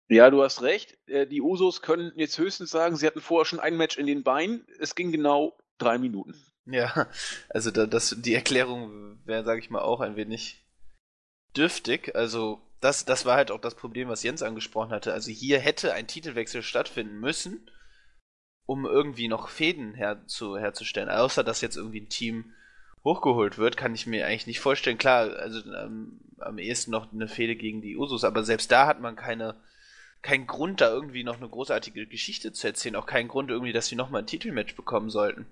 Ja, du hast recht. Äh, die Usos können jetzt höchstens sagen, sie hatten vorher schon ein Match in den Beinen. Es ging genau drei Minuten. Ja, also da, das, die Erklärung wäre, sage ich mal, auch ein wenig dürftig. Also das, das war halt auch das Problem, was Jens angesprochen hatte. Also hier hätte ein Titelwechsel stattfinden müssen, um irgendwie noch Fäden herzu, herzustellen. Außer dass jetzt irgendwie ein Team hochgeholt wird, kann ich mir eigentlich nicht vorstellen. Klar, also ähm, am ehesten noch eine Fehde gegen die Usos, aber selbst da hat man keine, keinen Grund, da irgendwie noch eine großartige Geschichte zu erzählen. Auch keinen Grund irgendwie, dass sie nochmal ein Titelmatch bekommen sollten.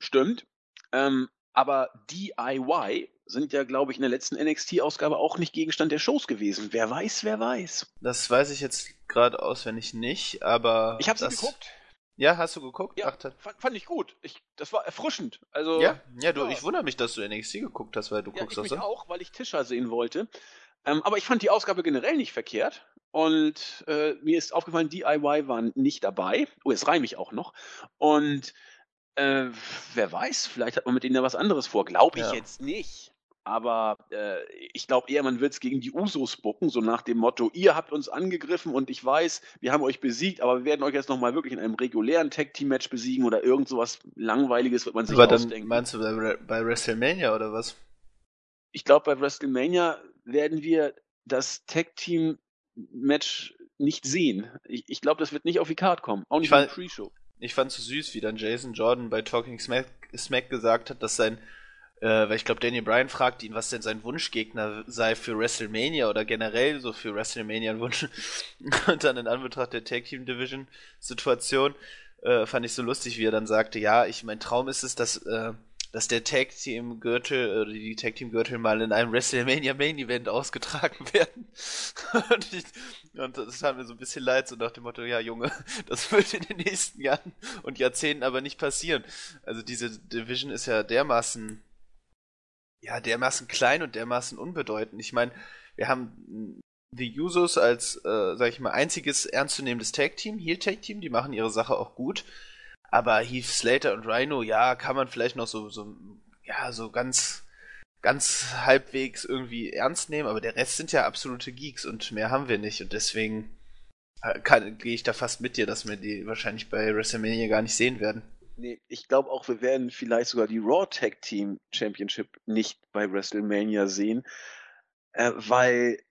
Stimmt. Ähm, aber DIY sind ja, glaube ich, in der letzten NXT-Ausgabe auch nicht Gegenstand der Shows gewesen. Wer weiß, wer weiß. Das weiß ich jetzt gerade auswendig nicht, aber. Ich habe sie geguckt. Ja, hast du geguckt? Ja, Ach, fand, fand, ich gut. Ich, das war erfrischend. Also, ja, ja, du, ja. ich wundere mich, dass du NXT geguckt hast, weil du ja, guckst ich auch mich auch, weil ich Tischer sehen wollte. Ähm, aber ich fand die Ausgabe generell nicht verkehrt. Und äh, mir ist aufgefallen, DIY waren nicht dabei. Oh, jetzt reime ich auch noch. Und äh, wer weiß, vielleicht hat man mit denen ja was anderes vor. Glaube ich ja. jetzt nicht. Aber äh, ich glaube eher, man wird es gegen die Usos bucken, so nach dem Motto, ihr habt uns angegriffen und ich weiß, wir haben euch besiegt, aber wir werden euch jetzt nochmal wirklich in einem regulären Tag-Team-Match besiegen oder irgend sowas Langweiliges wird man sich aber ausdenken. Dann meinst du bei, bei WrestleMania oder was? Ich glaube, bei WrestleMania werden wir das Tag-Team-Match nicht sehen. Ich, ich glaube, das wird nicht auf die Card kommen, auch nicht in der Pre-Show. Ich fand es so süß, wie dann Jason Jordan bei Talking Smack, Smack gesagt hat, dass sein weil ich glaube, Daniel Bryan fragt ihn, was denn sein Wunschgegner sei für WrestleMania oder generell so für WrestleMania ein Wunsch. Und dann in Anbetracht der Tag Team Division Situation äh, fand ich so lustig, wie er dann sagte, ja, ich mein Traum ist es, dass äh, dass der Tag Team Gürtel oder die Tag Team Gürtel mal in einem WrestleMania Main Event ausgetragen werden. und, ich, und das tat mir so ein bisschen leid, so nach dem Motto, ja Junge, das wird in den nächsten Jahren und Jahrzehnten aber nicht passieren. Also diese Division ist ja dermaßen ja, dermaßen klein und dermaßen unbedeutend. Ich meine, wir haben die Usos als, äh, sag ich mal, einziges ernstzunehmendes Tag-Team, Heel-Tag-Team, die machen ihre Sache auch gut. Aber Heath Slater und Rhino, ja, kann man vielleicht noch so, so, ja, so ganz, ganz halbwegs irgendwie ernst nehmen, aber der Rest sind ja absolute Geeks und mehr haben wir nicht und deswegen äh, gehe ich da fast mit dir, dass wir die wahrscheinlich bei WrestleMania gar nicht sehen werden. Nee, ich glaube auch, wir werden vielleicht sogar die Raw Tag Team Championship nicht bei WrestleMania sehen, äh, weil,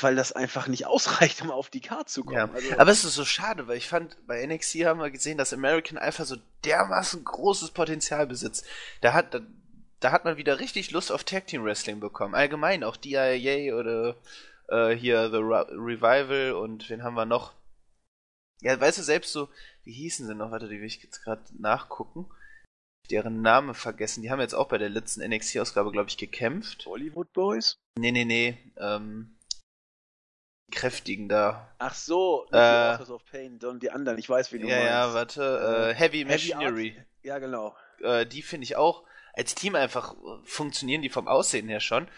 weil das einfach nicht ausreicht, um auf die Karte zu kommen. Ja. Also, Aber es ist so schade, weil ich fand, bei NXT haben wir gesehen, dass American Alpha so dermaßen großes Potenzial besitzt. Da hat, da, da hat man wieder richtig Lust auf Tag Team Wrestling bekommen. Allgemein auch DIA oder äh, hier The Revival und wen haben wir noch? Ja, weißt du, selbst so, wie hießen sie noch? Warte, die will ich jetzt gerade nachgucken. Deren Name vergessen. Die haben jetzt auch bei der letzten NXT-Ausgabe, glaube ich, gekämpft. Hollywood Boys? Nee, nee, nee. Ähm, die kräftigen da. Ach so, äh, Authors of Pain und die anderen. Ich weiß, wie du ja, meinst. Ja, warte. Äh, Heavy Machinery. Heavy ja, genau. Äh, die finde ich auch als Team einfach funktionieren die vom Aussehen her schon.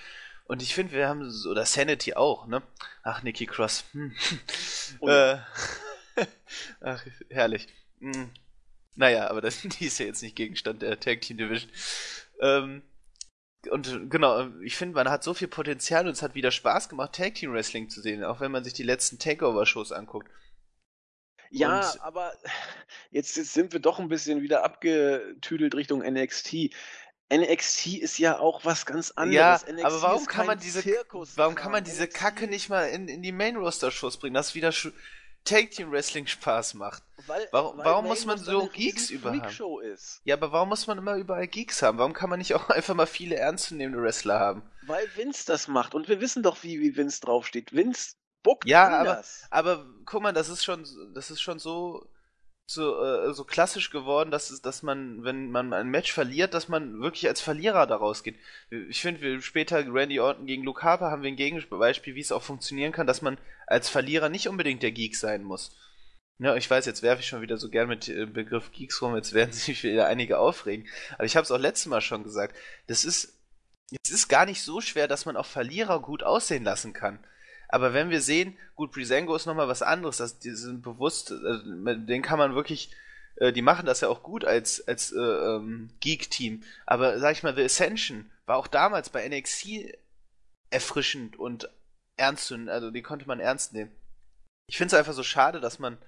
Und ich finde, wir haben, oder Sanity auch, ne? Ach, Nikki Cross. Hm. äh, Ach, herrlich. Hm. Naja, aber das, die ist ja jetzt nicht Gegenstand der Tag Team Division. Ähm, und genau, ich finde, man hat so viel Potenzial und es hat wieder Spaß gemacht, Tag Team Wrestling zu sehen, auch wenn man sich die letzten Takeover-Shows anguckt. Ja, und aber jetzt, jetzt sind wir doch ein bisschen wieder abgetüdelt Richtung NXT. NXT ist ja auch was ganz anderes. Ja, NXT aber warum kann man diese Zirkus warum kann man diese Kacke nicht mal in, in die Main Roster Shows bringen? Das ist wieder Take Team Wrestling Spaß macht. Weil, warum, weil warum muss man so Geeks überall haben? Ist. Ja, aber warum muss man immer überall Geeks haben? Warum kann man nicht auch einfach mal viele ernstzunehmende Wrestler haben? Weil Vince das macht und wir wissen doch, wie, wie Vince draufsteht. Vince buckt Ja, anders. aber, aber guck mal, das ist schon, das ist schon so so, äh, so klassisch geworden, dass, es, dass man, wenn man ein Match verliert, dass man wirklich als Verlierer daraus geht. Ich finde, später Randy Orton gegen Luke Harper haben wir ein Gegenbeispiel, wie es auch funktionieren kann, dass man als Verlierer nicht unbedingt der Geek sein muss. Ja, ich weiß, jetzt werfe ich schon wieder so gern mit dem Begriff Geeks rum, jetzt werden sich wieder einige aufregen. Aber ich habe es auch letztes Mal schon gesagt. Das ist, es ist gar nicht so schwer, dass man auch Verlierer gut aussehen lassen kann. Aber wenn wir sehen, gut, Brisango ist nochmal was anderes, das, die sind bewusst, äh, den kann man wirklich, äh, die machen das ja auch gut als, als äh, ähm, Geek-Team. Aber sag ich mal, The Ascension war auch damals bei NXT erfrischend und ernst zu also die konnte man ernst nehmen. Ich finde es einfach so schade, dass man,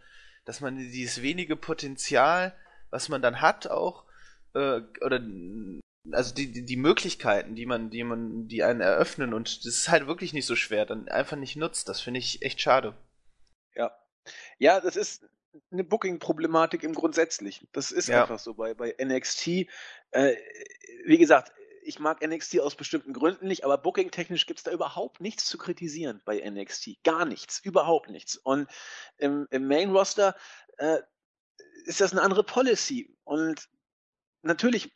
dass man dieses wenige Potenzial, was man dann hat, auch äh, oder also die, die, die Möglichkeiten, die man, die man, die einen eröffnen und das ist halt wirklich nicht so schwer, dann einfach nicht nutzt. Das finde ich echt schade. Ja. Ja, das ist eine Booking-Problematik im Grundsätzlichen. Das ist ja. einfach so bei, bei NXT. Äh, wie gesagt, ich mag NXT aus bestimmten Gründen nicht, aber booking-technisch gibt es da überhaupt nichts zu kritisieren bei NXT. Gar nichts, überhaupt nichts. Und im, im Main-Roster äh, ist das eine andere Policy. Und natürlich,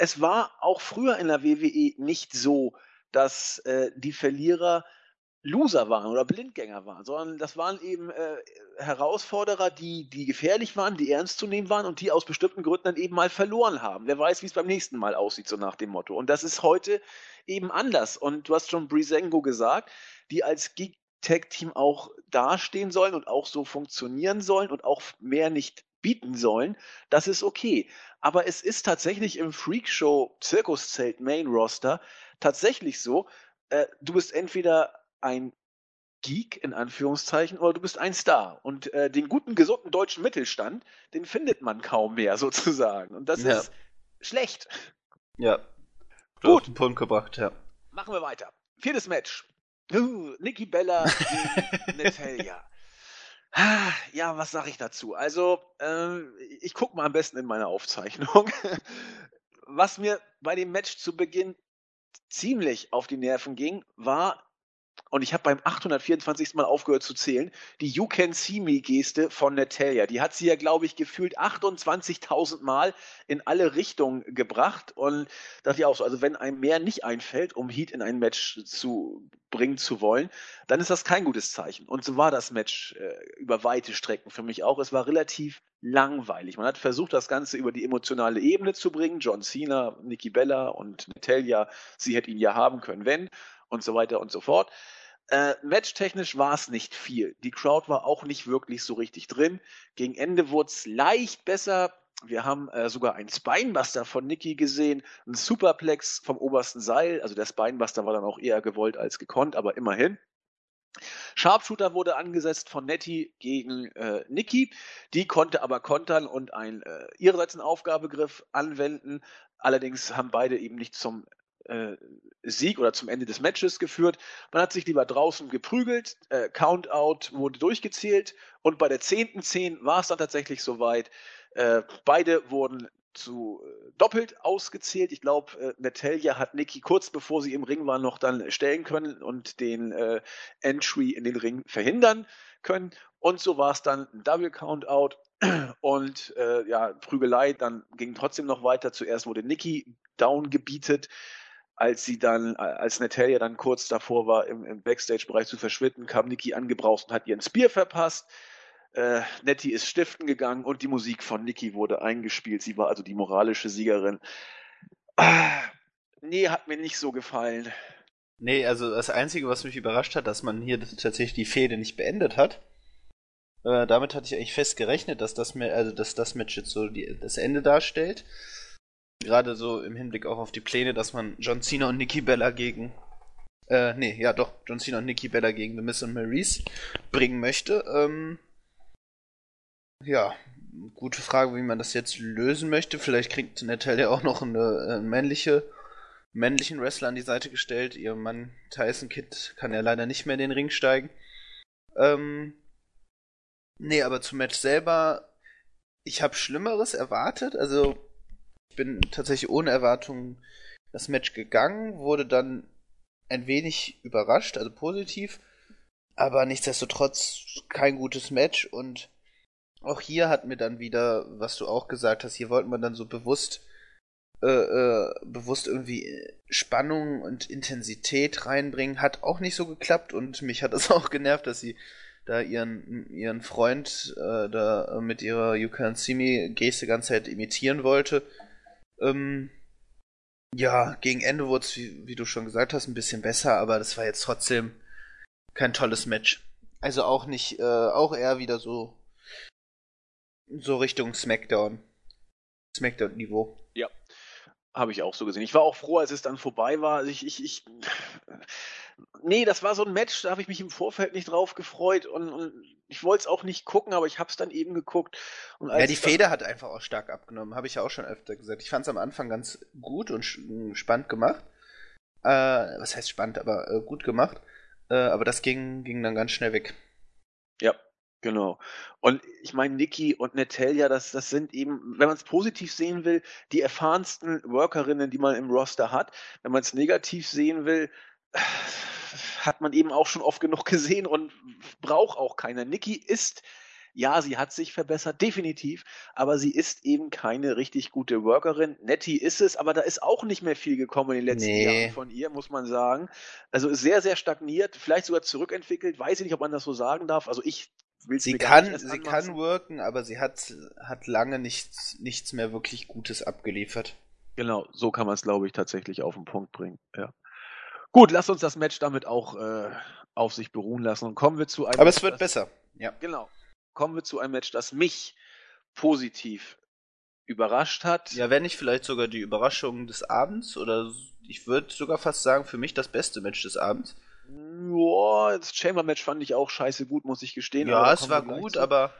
es war auch früher in der WWE nicht so, dass äh, die Verlierer Loser waren oder Blindgänger waren, sondern das waren eben äh, Herausforderer, die, die gefährlich waren, die ernst zu nehmen waren und die aus bestimmten Gründen dann eben mal verloren haben. Wer weiß, wie es beim nächsten Mal aussieht, so nach dem Motto. Und das ist heute eben anders. Und du hast schon Brisengo gesagt, die als Geek Tag Team auch dastehen sollen und auch so funktionieren sollen und auch mehr nicht bieten sollen, das ist okay. Aber es ist tatsächlich im Freakshow Zirkuszelt Main Roster tatsächlich so, äh, du bist entweder ein Geek in Anführungszeichen oder du bist ein Star. Und äh, den guten, gesunden deutschen Mittelstand, den findet man kaum mehr sozusagen. Und das ja. ist schlecht. Ja. Du Gut. Auf den Punkt gebracht, ja. Machen wir weiter. Viertes Match. Uh, Nikki Bella gegen Natalia. Ja, was sag ich dazu? Also, äh, ich gucke mal am besten in meine Aufzeichnung. Was mir bei dem Match zu Beginn ziemlich auf die Nerven ging, war und ich habe beim 824. Mal aufgehört zu zählen, die You Can See Me Geste von Natalia. Die hat sie ja, glaube ich, gefühlt 28.000 Mal in alle Richtungen gebracht. Und dachte ich auch so, also wenn einem mehr nicht einfällt, um Heat in ein Match zu bringen zu wollen, dann ist das kein gutes Zeichen. Und so war das Match äh, über weite Strecken für mich auch. Es war relativ langweilig. Man hat versucht, das Ganze über die emotionale Ebene zu bringen. John Cena, Nikki Bella und Natalia, sie hätte ihn ja haben können, wenn und so weiter und so fort. Äh, matchtechnisch war es nicht viel. Die Crowd war auch nicht wirklich so richtig drin. Gegen Ende wurde es leicht besser. Wir haben äh, sogar einen Spinebuster von Nikki gesehen, ein Superplex vom obersten Seil. Also der Spinebuster war dann auch eher gewollt als gekonnt, aber immerhin. Sharpshooter wurde angesetzt von Nettie gegen äh, Nikki. Die konnte aber kontern und ein äh, ihrerseits einen Aufgabegriff anwenden. Allerdings haben beide eben nicht zum äh, Sieg oder zum Ende des Matches geführt. Man hat sich lieber draußen geprügelt, äh, Countout wurde durchgezählt und bei der 10.10 10 war es dann tatsächlich soweit. Äh, beide wurden zu äh, doppelt ausgezählt. Ich glaube, äh, Natalia hat Nikki kurz bevor sie im Ring war noch dann stellen können und den äh, Entry in den Ring verhindern können. Und so war es dann ein Double Countout. Und äh, ja, Prügelei, dann ging trotzdem noch weiter. Zuerst wurde Nikki down gebietet als sie dann, als Natalia dann kurz davor war, im, im Backstage-Bereich zu verschwinden, kam Nikki angebraucht und hat ihren Spear verpasst. Äh, Nettie ist stiften gegangen und die Musik von Nikki wurde eingespielt. Sie war also die moralische Siegerin. Ah, nee, hat mir nicht so gefallen. Nee, also das Einzige, was mich überrascht hat, dass man hier tatsächlich die Fehde nicht beendet hat. Äh, damit hatte ich eigentlich fest gerechnet, dass das, also, dass das Match jetzt so die, das Ende darstellt. Gerade so im Hinblick auch auf die Pläne, dass man John Cena und Nikki Bella gegen. Äh, nee, ja doch, John Cena und Nikki Bella gegen The Miss und Maurice bringen möchte. Ähm, ja, gute Frage, wie man das jetzt lösen möchte. Vielleicht kriegt Natalia auch noch eine, eine äh, männliche, männlichen Wrestler an die Seite gestellt. Ihr Mann Tyson Kidd kann ja leider nicht mehr in den Ring steigen. Ähm, nee, aber zum Match selber, ich habe Schlimmeres erwartet. Also bin tatsächlich ohne Erwartungen das Match gegangen, wurde dann ein wenig überrascht, also positiv, aber nichtsdestotrotz kein gutes Match und auch hier hat mir dann wieder, was du auch gesagt hast, hier wollten wir dann so bewusst äh, äh, bewusst irgendwie Spannung und Intensität reinbringen, hat auch nicht so geklappt und mich hat es auch genervt, dass sie da ihren ihren Freund äh, da mit ihrer You Can See Me Geste ganze Zeit imitieren wollte ähm, ja, gegen Ende wurde es, wie, wie, du schon gesagt hast, ein bisschen besser, aber das war jetzt trotzdem kein tolles Match. Also auch nicht, äh, auch eher wieder so, so Richtung Smackdown. Smackdown-Niveau. Ja, habe ich auch so gesehen. Ich war auch froh, als es dann vorbei war. Also ich, ich, ich Nee, das war so ein Match, da habe ich mich im Vorfeld nicht drauf gefreut und, und ich wollte es auch nicht gucken, aber ich habe es dann eben geguckt. ja, die Feder hat einfach auch stark abgenommen, habe ich ja auch schon öfter gesagt. Ich fand es am Anfang ganz gut und spannend gemacht. Äh, was heißt spannend, aber äh, gut gemacht. Äh, aber das ging, ging dann ganz schnell weg. Ja, Genau. Und ich meine, Niki und Natalia, das, das sind eben, wenn man es positiv sehen will, die erfahrensten Workerinnen, die man im Roster hat. Wenn man es negativ sehen will, hat man eben auch schon oft genug gesehen und braucht auch keiner. Niki ist, ja, sie hat sich verbessert, definitiv, aber sie ist eben keine richtig gute Workerin. Nettie ist es, aber da ist auch nicht mehr viel gekommen in den letzten nee. Jahren von ihr, muss man sagen. Also ist sehr, sehr stagniert, vielleicht sogar zurückentwickelt. Weiß ich nicht, ob man das so sagen darf. Also ich sie kann, sie kann worken, aber sie hat, hat lange nichts, nichts mehr wirklich Gutes abgeliefert. Genau, so kann man es, glaube ich, tatsächlich auf den Punkt bringen. Ja. Gut, lass uns das Match damit auch äh, auf sich beruhen lassen und kommen wir zu einem. Aber Match, es wird das, besser. Ja. Genau. Kommen wir zu einem Match, das mich positiv überrascht hat. Ja, wenn nicht vielleicht sogar die Überraschung des Abends oder ich würde sogar fast sagen, für mich das beste Match des Abends. Boah, das Chamber-Match fand ich auch scheiße gut, muss ich gestehen. Ja, es war gut, zu. aber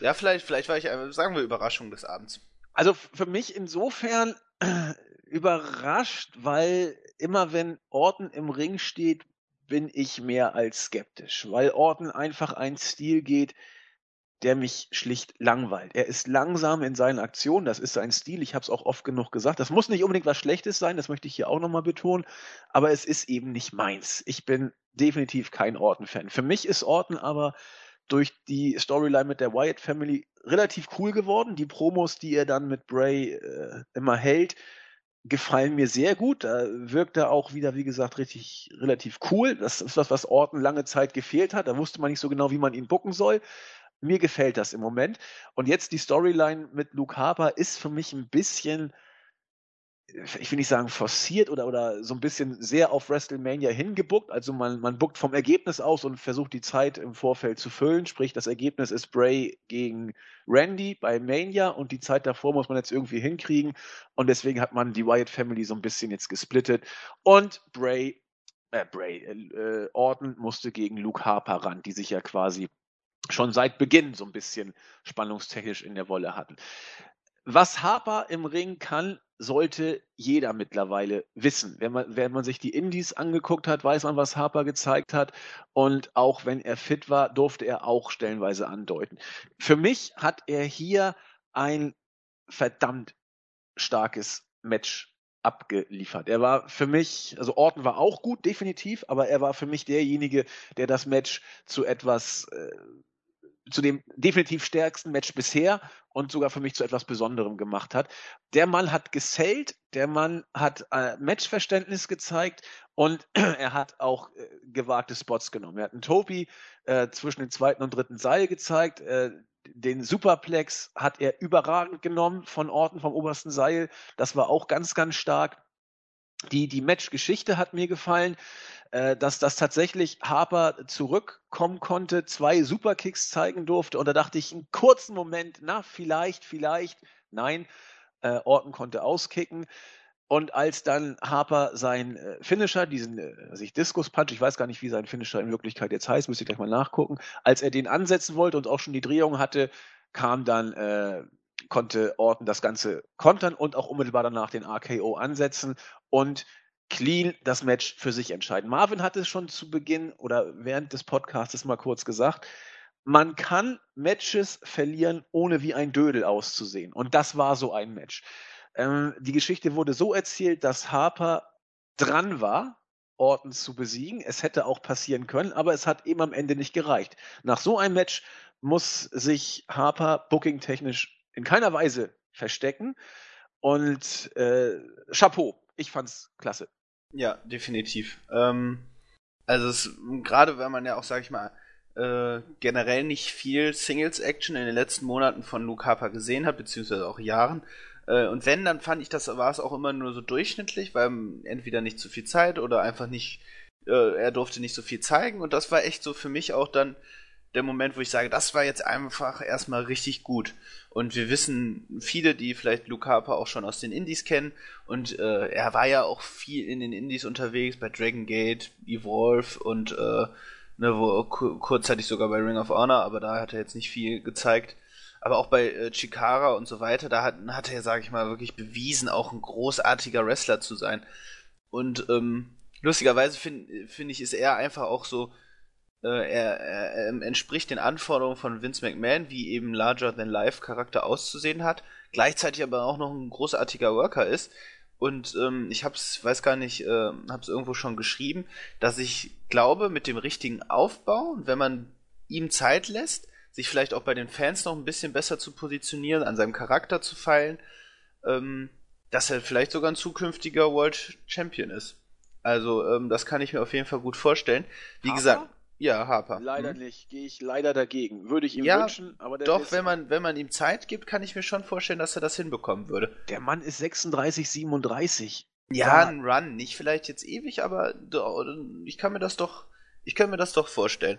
ja, vielleicht, vielleicht war ich, sagen wir, Überraschung des Abends. Also für mich insofern überrascht, weil immer wenn Orton im Ring steht, bin ich mehr als skeptisch, weil Orton einfach einen Stil geht, der mich schlicht langweilt. Er ist langsam in seinen Aktionen, das ist sein Stil, ich habe es auch oft genug gesagt. Das muss nicht unbedingt was Schlechtes sein, das möchte ich hier auch nochmal betonen, aber es ist eben nicht meins. Ich bin definitiv kein Orton-Fan. Für mich ist Orton aber durch die Storyline mit der Wyatt Family relativ cool geworden. Die Promos, die er dann mit Bray äh, immer hält, gefallen mir sehr gut. Da wirkt er auch wieder, wie gesagt, richtig relativ cool. Das ist was, was Orton lange Zeit gefehlt hat. Da wusste man nicht so genau, wie man ihn bucken soll mir gefällt das im Moment. Und jetzt die Storyline mit Luke Harper ist für mich ein bisschen, ich will nicht sagen forciert oder, oder so ein bisschen sehr auf WrestleMania hingebuckt. Also man, man buckt vom Ergebnis aus und versucht die Zeit im Vorfeld zu füllen. Sprich, das Ergebnis ist Bray gegen Randy bei Mania und die Zeit davor muss man jetzt irgendwie hinkriegen. Und deswegen hat man die Wyatt Family so ein bisschen jetzt gesplittet. Und Bray, äh, Bray, äh, Orton musste gegen Luke Harper ran, die sich ja quasi schon seit Beginn so ein bisschen spannungstechnisch in der Wolle hatten. Was Harper im Ring kann, sollte jeder mittlerweile wissen. Wenn man, wenn man sich die Indies angeguckt hat, weiß man, was Harper gezeigt hat. Und auch wenn er fit war, durfte er auch stellenweise andeuten. Für mich hat er hier ein verdammt starkes Match abgeliefert. Er war für mich, also Orton war auch gut, definitiv, aber er war für mich derjenige, der das Match zu etwas äh, zu dem definitiv stärksten Match bisher und sogar für mich zu etwas Besonderem gemacht hat. Der Mann hat gesellt, der Mann hat äh, Matchverständnis gezeigt und er hat auch äh, gewagte Spots genommen. Er hat einen Topi äh, zwischen dem zweiten und dritten Seil gezeigt. Äh, den Superplex hat er überragend genommen von Orten vom obersten Seil. Das war auch ganz, ganz stark. Die, die Matchgeschichte hat mir gefallen äh, dass das tatsächlich Harper zurückkommen konnte, zwei Superkicks zeigen durfte. Und da dachte ich einen kurzen Moment, na, vielleicht, vielleicht, nein, äh, Orton konnte auskicken. Und als dann Harper sein äh, Finisher, diesen äh, sich Diskus Punch, ich weiß gar nicht, wie sein Finisher in Wirklichkeit jetzt heißt, müsste ich gleich mal nachgucken, als er den ansetzen wollte und auch schon die Drehung hatte, kam dann, äh, konnte Orton das Ganze kontern und auch unmittelbar danach den RKO ansetzen und clean das Match für sich entscheiden. Marvin hat es schon zu Beginn oder während des Podcasts mal kurz gesagt. Man kann Matches verlieren, ohne wie ein Dödel auszusehen. Und das war so ein Match. Ähm, die Geschichte wurde so erzählt, dass Harper dran war, Orton zu besiegen. Es hätte auch passieren können, aber es hat eben am Ende nicht gereicht. Nach so einem Match muss sich Harper booking-technisch in keiner Weise verstecken. Und äh, Chapeau, ich fand's klasse. Ja, definitiv. Ähm, also gerade wenn man ja auch, sag ich mal, äh, generell nicht viel Singles-Action in den letzten Monaten von Luke Harper gesehen hat, beziehungsweise auch Jahren. Äh, und wenn, dann fand ich, das war es auch immer nur so durchschnittlich, weil entweder nicht zu viel Zeit oder einfach nicht, äh, er durfte nicht so viel zeigen. Und das war echt so für mich auch dann der Moment, wo ich sage, das war jetzt einfach erstmal richtig gut. Und wir wissen, viele, die vielleicht Luke Harper auch schon aus den Indies kennen, und äh, er war ja auch viel in den Indies unterwegs, bei Dragon Gate, Evolve und äh, ne, wo kurzzeitig sogar bei Ring of Honor, aber da hat er jetzt nicht viel gezeigt. Aber auch bei äh, Chikara und so weiter, da hat, hat er, sage ich mal, wirklich bewiesen, auch ein großartiger Wrestler zu sein. Und ähm, lustigerweise finde find ich, ist er einfach auch so, äh, er, er, entspricht den Anforderungen von Vince McMahon, wie eben Larger-than-Life-Charakter auszusehen hat, gleichzeitig aber auch noch ein großartiger Worker ist. Und ähm, ich hab's, weiß gar nicht, äh, hab's irgendwo schon geschrieben, dass ich glaube, mit dem richtigen Aufbau und wenn man ihm Zeit lässt, sich vielleicht auch bei den Fans noch ein bisschen besser zu positionieren, an seinem Charakter zu feilen, ähm, dass er vielleicht sogar ein zukünftiger World Champion ist. Also, ähm, das kann ich mir auf jeden Fall gut vorstellen. Wie Harper? gesagt, ja, Harper. Leider hm. nicht, gehe ich leider dagegen. Würde ich ihm ja, wünschen, aber der Doch, wenn man, wenn man ihm Zeit gibt, kann ich mir schon vorstellen, dass er das hinbekommen würde. Der Mann ist 36, 37. Ja, ja. ein Run, nicht vielleicht jetzt ewig, aber ich kann mir das doch, ich kann mir das doch vorstellen.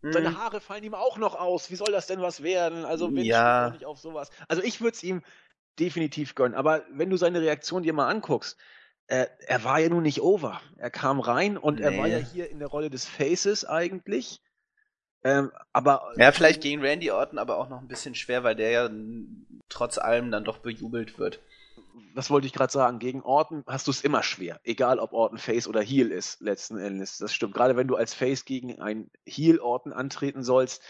Seine hm. Haare fallen ihm auch noch aus. Wie soll das denn was werden? Also, Mensch, ja. nicht auf sowas. Also, ich würde es ihm definitiv gönnen. Aber wenn du seine Reaktion dir mal anguckst, äh, er war ja nun nicht over. Er kam rein und nee. er war ja hier in der Rolle des Faces eigentlich. Ähm, aber. Ja, vielleicht gegen Randy Orton, aber auch noch ein bisschen schwer, weil der ja trotz allem dann doch bejubelt wird. Was wollte ich gerade sagen? Gegen Orton hast du es immer schwer. Egal, ob Orton Face oder Heel ist, letzten Endes. Das stimmt. Gerade wenn du als Face gegen einen Heel Orton antreten sollst.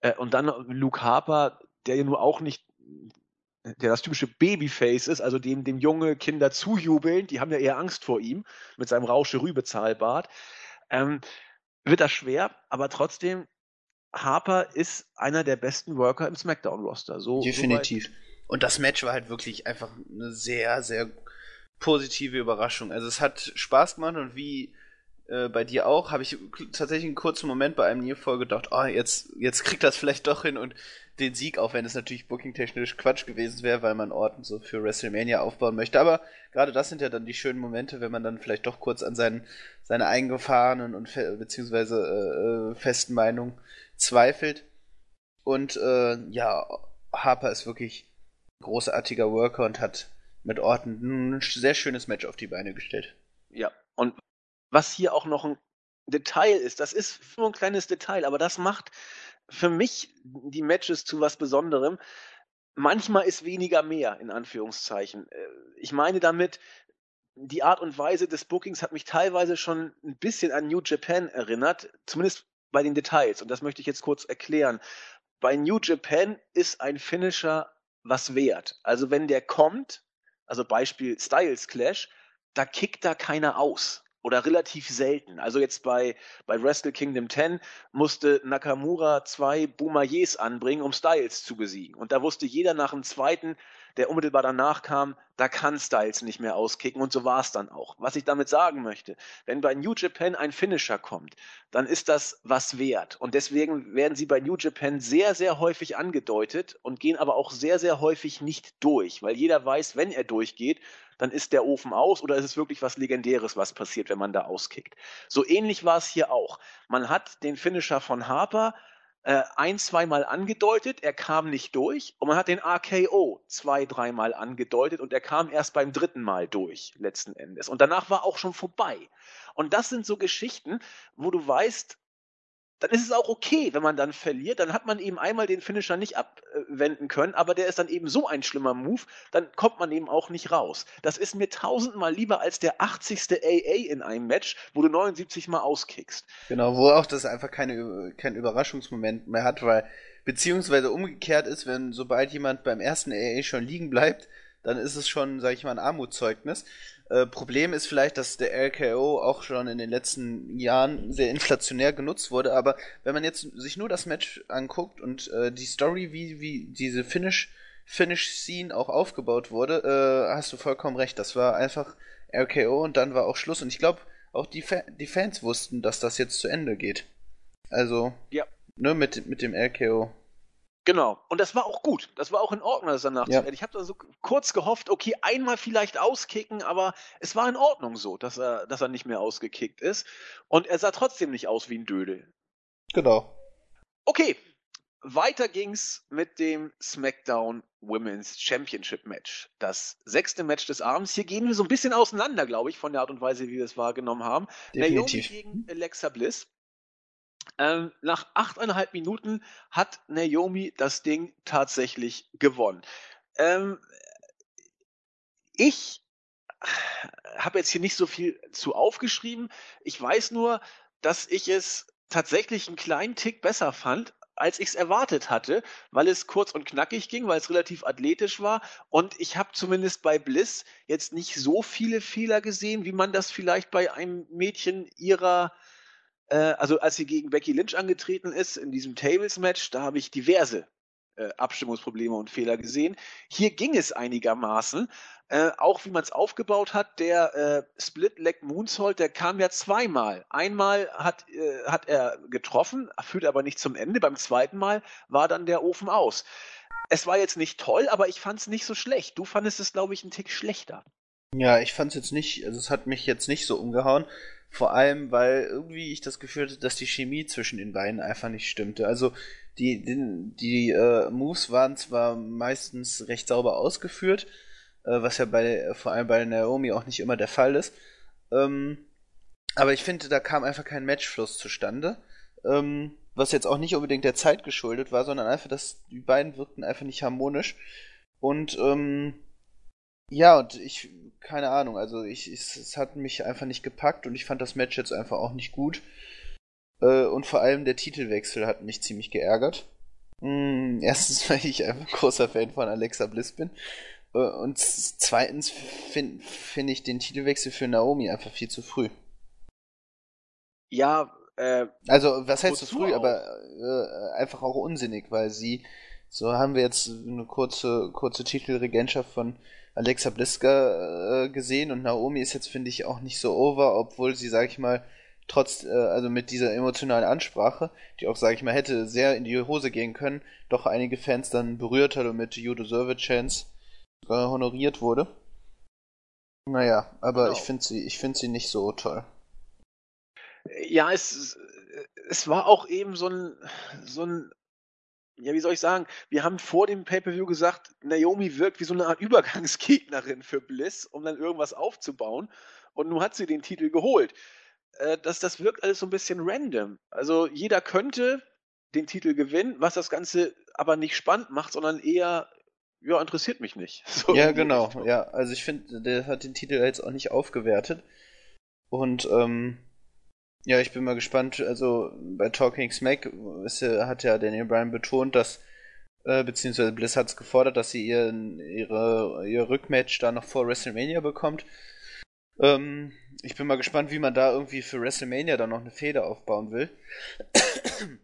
Äh, und dann Luke Harper, der ja nur auch nicht der das typische Babyface ist, also dem, dem junge Kinder zujubeln, die haben ja eher Angst vor ihm mit seinem Rausche-Rübezahlbart, ähm, wird das schwer, aber trotzdem, Harper ist einer der besten Worker im SmackDown-Roster. So, Definitiv. So Und das Match war halt wirklich einfach eine sehr, sehr positive Überraschung. Also es hat Spaß gemacht und wie äh, bei dir auch, habe ich tatsächlich einen kurzen Moment bei einem Nearfall gedacht, oh, jetzt, jetzt kriegt das vielleicht doch hin und den Sieg, auch wenn es natürlich bookingtechnisch Quatsch gewesen wäre, weil man Orten so für WrestleMania aufbauen möchte. Aber gerade das sind ja dann die schönen Momente, wenn man dann vielleicht doch kurz an seinen, seine eingefahrenen und beziehungsweise äh, äh, festen Meinungen zweifelt. Und äh, ja, Harper ist wirklich ein großartiger Worker und hat mit Orten ein sehr schönes Match auf die Beine gestellt. Ja, und was hier auch noch ein Detail ist, das ist nur ein kleines Detail, aber das macht für mich die Matches zu was Besonderem. Manchmal ist weniger mehr, in Anführungszeichen. Äh, ich meine damit, die Art und Weise des Bookings hat mich teilweise schon ein bisschen an New Japan erinnert, zumindest bei den Details. Und das möchte ich jetzt kurz erklären. Bei New Japan ist ein Finisher was wert. Also wenn der kommt, also Beispiel Styles Clash, da kickt da keiner aus oder relativ selten. Also jetzt bei, bei Wrestle Kingdom 10 musste Nakamura zwei Boumaiers anbringen, um Styles zu besiegen. Und da wusste jeder nach dem zweiten, der unmittelbar danach kam, da kann Styles nicht mehr auskicken und so war es dann auch. Was ich damit sagen möchte, wenn bei New Japan ein Finisher kommt, dann ist das was wert und deswegen werden sie bei New Japan sehr, sehr häufig angedeutet und gehen aber auch sehr, sehr häufig nicht durch, weil jeder weiß, wenn er durchgeht, dann ist der Ofen aus oder ist es wirklich was Legendäres, was passiert, wenn man da auskickt. So ähnlich war es hier auch. Man hat den Finisher von Harper äh, ein, zweimal angedeutet, er kam nicht durch und man hat den RKO zwei, dreimal angedeutet und er kam erst beim dritten Mal durch, letzten Endes. Und danach war auch schon vorbei. Und das sind so Geschichten, wo du weißt, dann ist es auch okay, wenn man dann verliert. Dann hat man eben einmal den Finisher nicht abwenden können, aber der ist dann eben so ein schlimmer Move, dann kommt man eben auch nicht raus. Das ist mir tausendmal lieber als der 80. AA in einem Match, wo du 79 Mal auskickst. Genau, wo auch das einfach keine, kein Überraschungsmoment mehr hat, weil beziehungsweise umgekehrt ist, wenn sobald jemand beim ersten AA schon liegen bleibt, dann ist es schon, sag ich mal, ein Armutszeugnis. Äh, Problem ist vielleicht, dass der RKO auch schon in den letzten Jahren sehr inflationär genutzt wurde, aber wenn man jetzt sich nur das Match anguckt und äh, die Story, wie, wie diese Finish, Finish-Scene auch aufgebaut wurde, äh, hast du vollkommen recht. Das war einfach RKO und dann war auch Schluss. Und ich glaube, auch die, Fa die Fans wussten, dass das jetzt zu Ende geht. Also, ja. nur mit, mit dem RKO. Genau. Und das war auch gut. Das war auch in Ordnung, das danach ja. zu werden. Ich habe da so kurz gehofft, okay, einmal vielleicht auskicken, aber es war in Ordnung so, dass er, dass er nicht mehr ausgekickt ist. Und er sah trotzdem nicht aus wie ein Dödel. Genau. Okay, weiter ging's mit dem SmackDown Women's Championship Match. Das sechste Match des Abends. Hier gehen wir so ein bisschen auseinander, glaube ich, von der Art und Weise, wie wir es wahrgenommen haben. Definitiv. Naomi gegen Alexa Bliss. Ähm, nach achteinhalb Minuten hat Naomi das Ding tatsächlich gewonnen. Ähm, ich habe jetzt hier nicht so viel zu aufgeschrieben. Ich weiß nur, dass ich es tatsächlich einen kleinen Tick besser fand, als ich es erwartet hatte, weil es kurz und knackig ging, weil es relativ athletisch war. Und ich habe zumindest bei Bliss jetzt nicht so viele Fehler gesehen, wie man das vielleicht bei einem Mädchen ihrer, äh, also als sie gegen Becky Lynch angetreten ist in diesem Tables-Match, da habe ich diverse äh, Abstimmungsprobleme und Fehler gesehen. Hier ging es einigermaßen. Äh, auch wie man es aufgebaut hat, der äh, Split Leg Moonsault, der kam ja zweimal. Einmal hat, äh, hat er getroffen, führt aber nicht zum Ende. Beim zweiten Mal war dann der Ofen aus. Es war jetzt nicht toll, aber ich fand es nicht so schlecht. Du fandest es, glaube ich, einen Tick schlechter. Ja, ich fand es jetzt nicht, also es hat mich jetzt nicht so umgehauen. Vor allem, weil irgendwie ich das Gefühl hatte, dass die Chemie zwischen den beiden einfach nicht stimmte. Also die, die, die äh, Moves waren zwar meistens recht sauber ausgeführt, äh, was ja bei vor allem bei Naomi auch nicht immer der Fall ist. Ähm, aber ich finde, da kam einfach kein Matchfluss zustande. Ähm, was jetzt auch nicht unbedingt der Zeit geschuldet war, sondern einfach, dass die beiden wirkten einfach nicht harmonisch. Und ähm, ja, und ich, keine Ahnung, also ich, ich, es hat mich einfach nicht gepackt und ich fand das Match jetzt einfach auch nicht gut. Äh, und vor allem der Titelwechsel hat mich ziemlich geärgert. Mm, erstens, weil ich einfach großer Fan von Alexa Bliss bin. Äh, und zweitens finde find ich den Titelwechsel für Naomi einfach viel zu früh. Ja, äh, Also, was heißt zu früh, auch? aber äh, einfach auch unsinnig, weil sie, so haben wir jetzt eine kurze, kurze Titelregentschaft von Alexa Bliska äh, gesehen und Naomi ist jetzt, finde ich, auch nicht so over, obwohl sie, sag ich mal, trotz, äh, also mit dieser emotionalen Ansprache, die auch, sag ich mal, hätte sehr in die Hose gehen können, doch einige Fans dann berührt hat und mit You Deserve a Chance äh, honoriert wurde. Naja, aber genau. ich finde sie, ich finde sie nicht so toll. Ja, es, es war auch eben so ein, so ein ja, wie soll ich sagen, wir haben vor dem Pay-Per-View gesagt, Naomi wirkt wie so eine Art Übergangsgegnerin für Bliss, um dann irgendwas aufzubauen. Und nun hat sie den Titel geholt. Äh, das, das wirkt alles so ein bisschen random. Also jeder könnte den Titel gewinnen, was das Ganze aber nicht spannend macht, sondern eher, ja, interessiert mich nicht. So ja, genau, ja. Also ich finde, der hat den Titel jetzt auch nicht aufgewertet. Und ähm, ja, ich bin mal gespannt. Also bei Talking Smack ist, hat ja Daniel Bryan betont, dass, äh, beziehungsweise Bliss hat es gefordert, dass sie ihren, ihre, ihr Rückmatch da noch vor WrestleMania bekommt. Ähm, ich bin mal gespannt, wie man da irgendwie für WrestleMania dann noch eine Feder aufbauen will.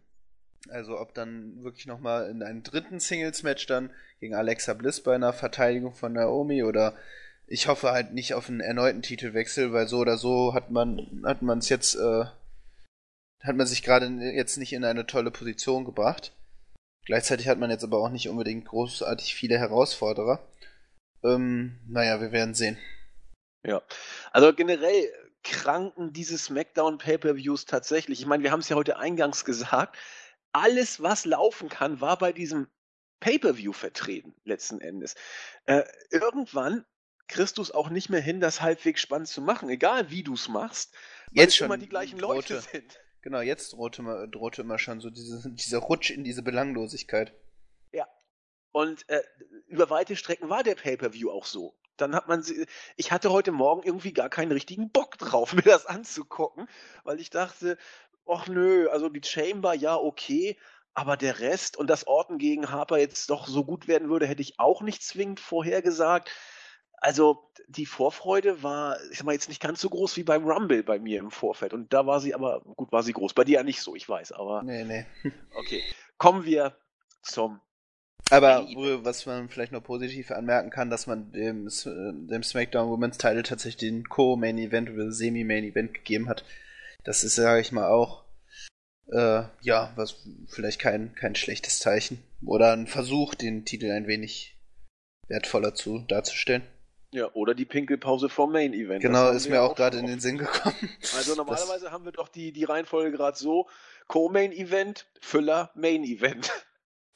Also ob dann wirklich nochmal in einem dritten Singles-Match dann gegen Alexa Bliss bei einer Verteidigung von Naomi oder ich hoffe halt nicht auf einen erneuten Titelwechsel, weil so oder so hat man hat man es jetzt äh, hat man sich gerade jetzt nicht in eine tolle Position gebracht. Gleichzeitig hat man jetzt aber auch nicht unbedingt großartig viele Herausforderer. Ähm, naja, wir werden sehen. Ja, also generell kranken diese SmackDown Pay-per-Views tatsächlich. Ich meine, wir haben es ja heute eingangs gesagt. Alles, was laufen kann, war bei diesem Pay-per-View vertreten letzten Endes. Äh, irgendwann kriegst du es auch nicht mehr hin, das halbwegs spannend zu machen, egal wie du es machst, weil jetzt schon immer die gleichen drohte, Leute sind. Genau, jetzt drohte, drohte immer schon so diese, dieser Rutsch in diese Belanglosigkeit. Ja. Und äh, über weite Strecken war der Pay-per-View auch so. Dann hat man sie. Ich hatte heute Morgen irgendwie gar keinen richtigen Bock drauf, mir das anzugucken, weil ich dachte, ach nö, also die Chamber, ja, okay, aber der Rest und dass Orton gegen Harper jetzt doch so gut werden würde, hätte ich auch nicht zwingend vorhergesagt. Also die Vorfreude war, ich sag mal, jetzt nicht ganz so groß wie beim Rumble bei mir im Vorfeld. Und da war sie aber, gut, war sie groß. Bei dir ja nicht so, ich weiß, aber. Nee, nee. Okay. Kommen wir zum. Aber was man vielleicht noch positiv anmerken kann, dass man dem, dem SmackDown Women's Title tatsächlich den Co-Main Event oder Semi-Main Event gegeben hat. Das ist, sage ich mal, auch äh, ja, was vielleicht kein, kein schlechtes Zeichen. Oder ein Versuch, den Titel ein wenig wertvoller zu darzustellen. Ja, oder die Pinkelpause vom Main Event. Genau, ist mir auch gerade in den Sinn gekommen. Also normalerweise das... haben wir doch die, die Reihenfolge gerade so. Co-Main-Event, Füller, Main-Event.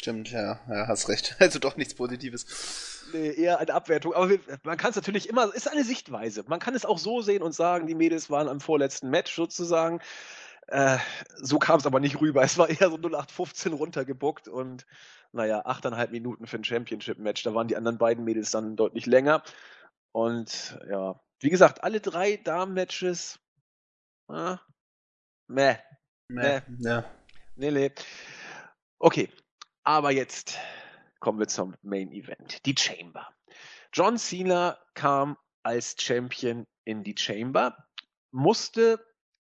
Stimmt, ja, ja, hast recht. Also doch nichts Positives. Nee, eher eine Abwertung. Aber wir, man kann es natürlich immer, ist eine Sichtweise. Man kann es auch so sehen und sagen, die Mädels waren am vorletzten Match sozusagen. Äh, so kam es aber nicht rüber. Es war eher so 0815 runtergebuckt und naja, achteinhalb Minuten für ein Championship-Match. Da waren die anderen beiden Mädels dann deutlich länger. Und ja, wie gesagt, alle drei Damen-Matches. Ah, meh. Meh. Ja. Nee, nee. Okay, aber jetzt kommen wir zum Main Event. Die Chamber. John Cena kam als Champion in die Chamber, musste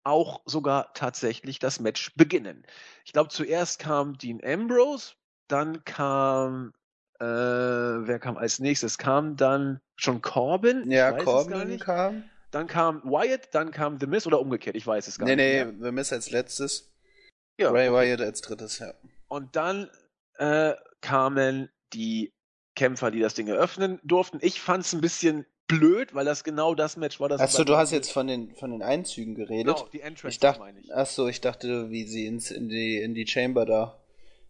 auch sogar tatsächlich das Match beginnen. Ich glaube, zuerst kam Dean Ambrose, dann kam, äh, wer kam als nächstes? Kam dann schon Corbin? Ja, Corbin kam. Dann kam Wyatt, dann kam The Miz oder umgekehrt, ich weiß es gar nee, nicht. Nee, nee, The Miz als letztes. Ja, Ray. Wyatt als drittes, ja. Und dann äh, kamen die Kämpfer, die das Ding eröffnen durften. Ich fand es ein bisschen blöd, weil das genau das Match war, das. Achso, du hast jetzt von den von den Einzügen geredet. Genau, die Entrance ich dachte, meine ich. Achso, ich dachte, wie sie ins, in die in die Chamber da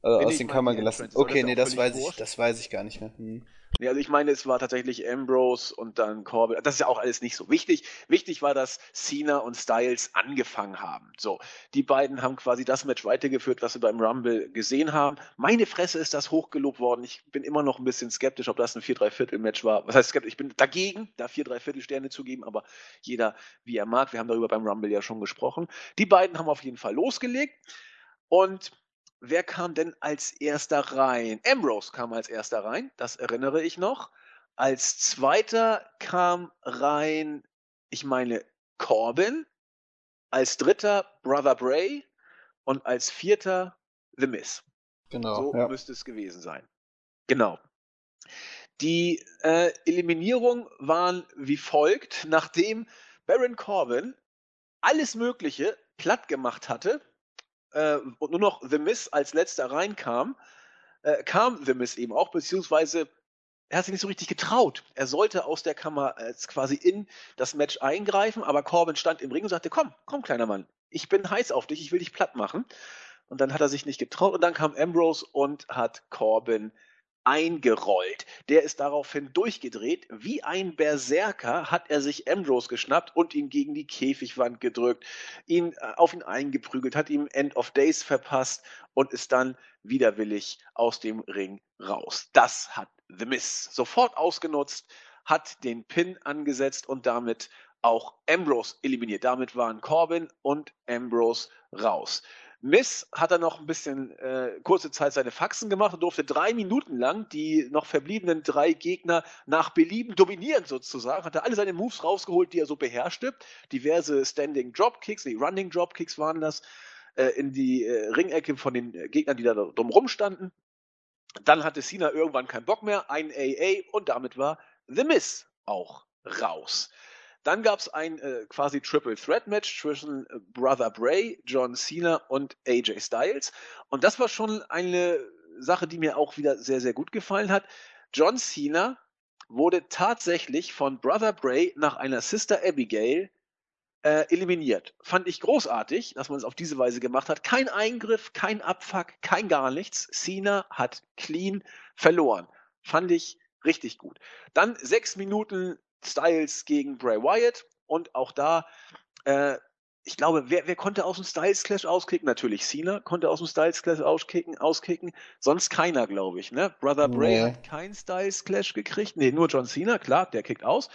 äh, aus den Kammern gelassen. Okay, nee, das weiß ich, das weiß ich gar nicht mehr. Hm. Nee, also ich meine, es war tatsächlich Ambrose und dann Corbin. Das ist ja auch alles nicht so wichtig. Wichtig war, dass Cena und Styles angefangen haben. So, die beiden haben quasi das Match weitergeführt, was wir beim Rumble gesehen haben. Meine Fresse ist das hochgelobt worden. Ich bin immer noch ein bisschen skeptisch, ob das ein 4-3-Viertel-Match war. Was heißt skeptisch? Ich bin dagegen, da 4-3-Viertel-Sterne zu geben, aber jeder wie er mag. Wir haben darüber beim Rumble ja schon gesprochen. Die beiden haben auf jeden Fall losgelegt und wer kam denn als erster rein? Ambrose kam als erster rein, das erinnere ich noch. Als zweiter kam rein, ich meine, Corbin. Als dritter Brother Bray. Und als vierter The Miz. Genau. So ja. müsste es gewesen sein. Genau. Die äh, Eliminierung waren wie folgt, nachdem Baron Corbin alles Mögliche platt gemacht hatte, äh, und nur noch The Miss als letzter reinkam, äh, kam The Miss eben auch, beziehungsweise er hat sich nicht so richtig getraut. Er sollte aus der Kammer äh, quasi in das Match eingreifen, aber Corbin stand im Ring und sagte, komm, komm, kleiner Mann, ich bin heiß auf dich, ich will dich platt machen. Und dann hat er sich nicht getraut und dann kam Ambrose und hat Corbin eingerollt. Der ist daraufhin durchgedreht. Wie ein Berserker hat er sich Ambrose geschnappt und ihn gegen die Käfigwand gedrückt, ihn äh, auf ihn eingeprügelt, hat ihm End of Days verpasst und ist dann widerwillig aus dem Ring raus. Das hat The Miss sofort ausgenutzt, hat den Pin angesetzt und damit auch Ambrose eliminiert. Damit waren Corbin und Ambrose raus. Miss hat dann noch ein bisschen äh, kurze Zeit seine Faxen gemacht und durfte drei Minuten lang die noch verbliebenen drei Gegner nach Belieben dominieren sozusagen. Hat er alle seine Moves rausgeholt, die er so beherrschte. Diverse Standing Dropkicks, die Running Dropkicks waren das, äh, in die äh, Ringecke von den äh, Gegnern, die da drumrum standen. Dann hatte Cena irgendwann keinen Bock mehr, ein AA und damit war The Miss auch raus. Dann gab es ein äh, quasi Triple Threat Match zwischen äh, Brother Bray, John Cena und AJ Styles. Und das war schon eine Sache, die mir auch wieder sehr, sehr gut gefallen hat. John Cena wurde tatsächlich von Brother Bray nach einer Sister Abigail äh, eliminiert. Fand ich großartig, dass man es auf diese Weise gemacht hat. Kein Eingriff, kein Abfuck, kein gar nichts. Cena hat clean verloren. Fand ich richtig gut. Dann sechs Minuten Styles gegen Bray Wyatt und auch da, äh, ich glaube, wer, wer konnte aus dem Styles Clash auskicken? Natürlich Cena konnte aus dem Styles Clash auskicken, auskicken. sonst keiner, glaube ich. Ne? Brother Bray nee. hat keinen Styles Clash gekriegt. Nee, nur John Cena, klar, der kickt aus.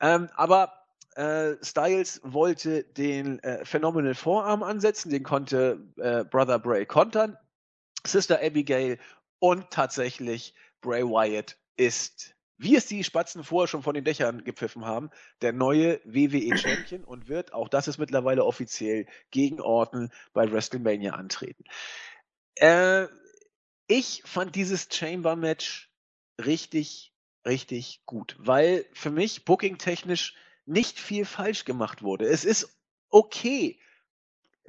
Ähm, aber äh, Styles wollte den äh, Phenomenal Vorarm ansetzen, den konnte äh, Brother Bray kontern. Sister Abigail und tatsächlich Bray Wyatt ist wie es die Spatzen vorher schon von den Dächern gepfiffen haben, der neue WWE-Champion und wird, auch das ist mittlerweile offiziell, gegen Orton bei WrestleMania antreten. Äh, ich fand dieses Chamber-Match richtig, richtig gut, weil für mich booking-technisch nicht viel falsch gemacht wurde. Es ist okay.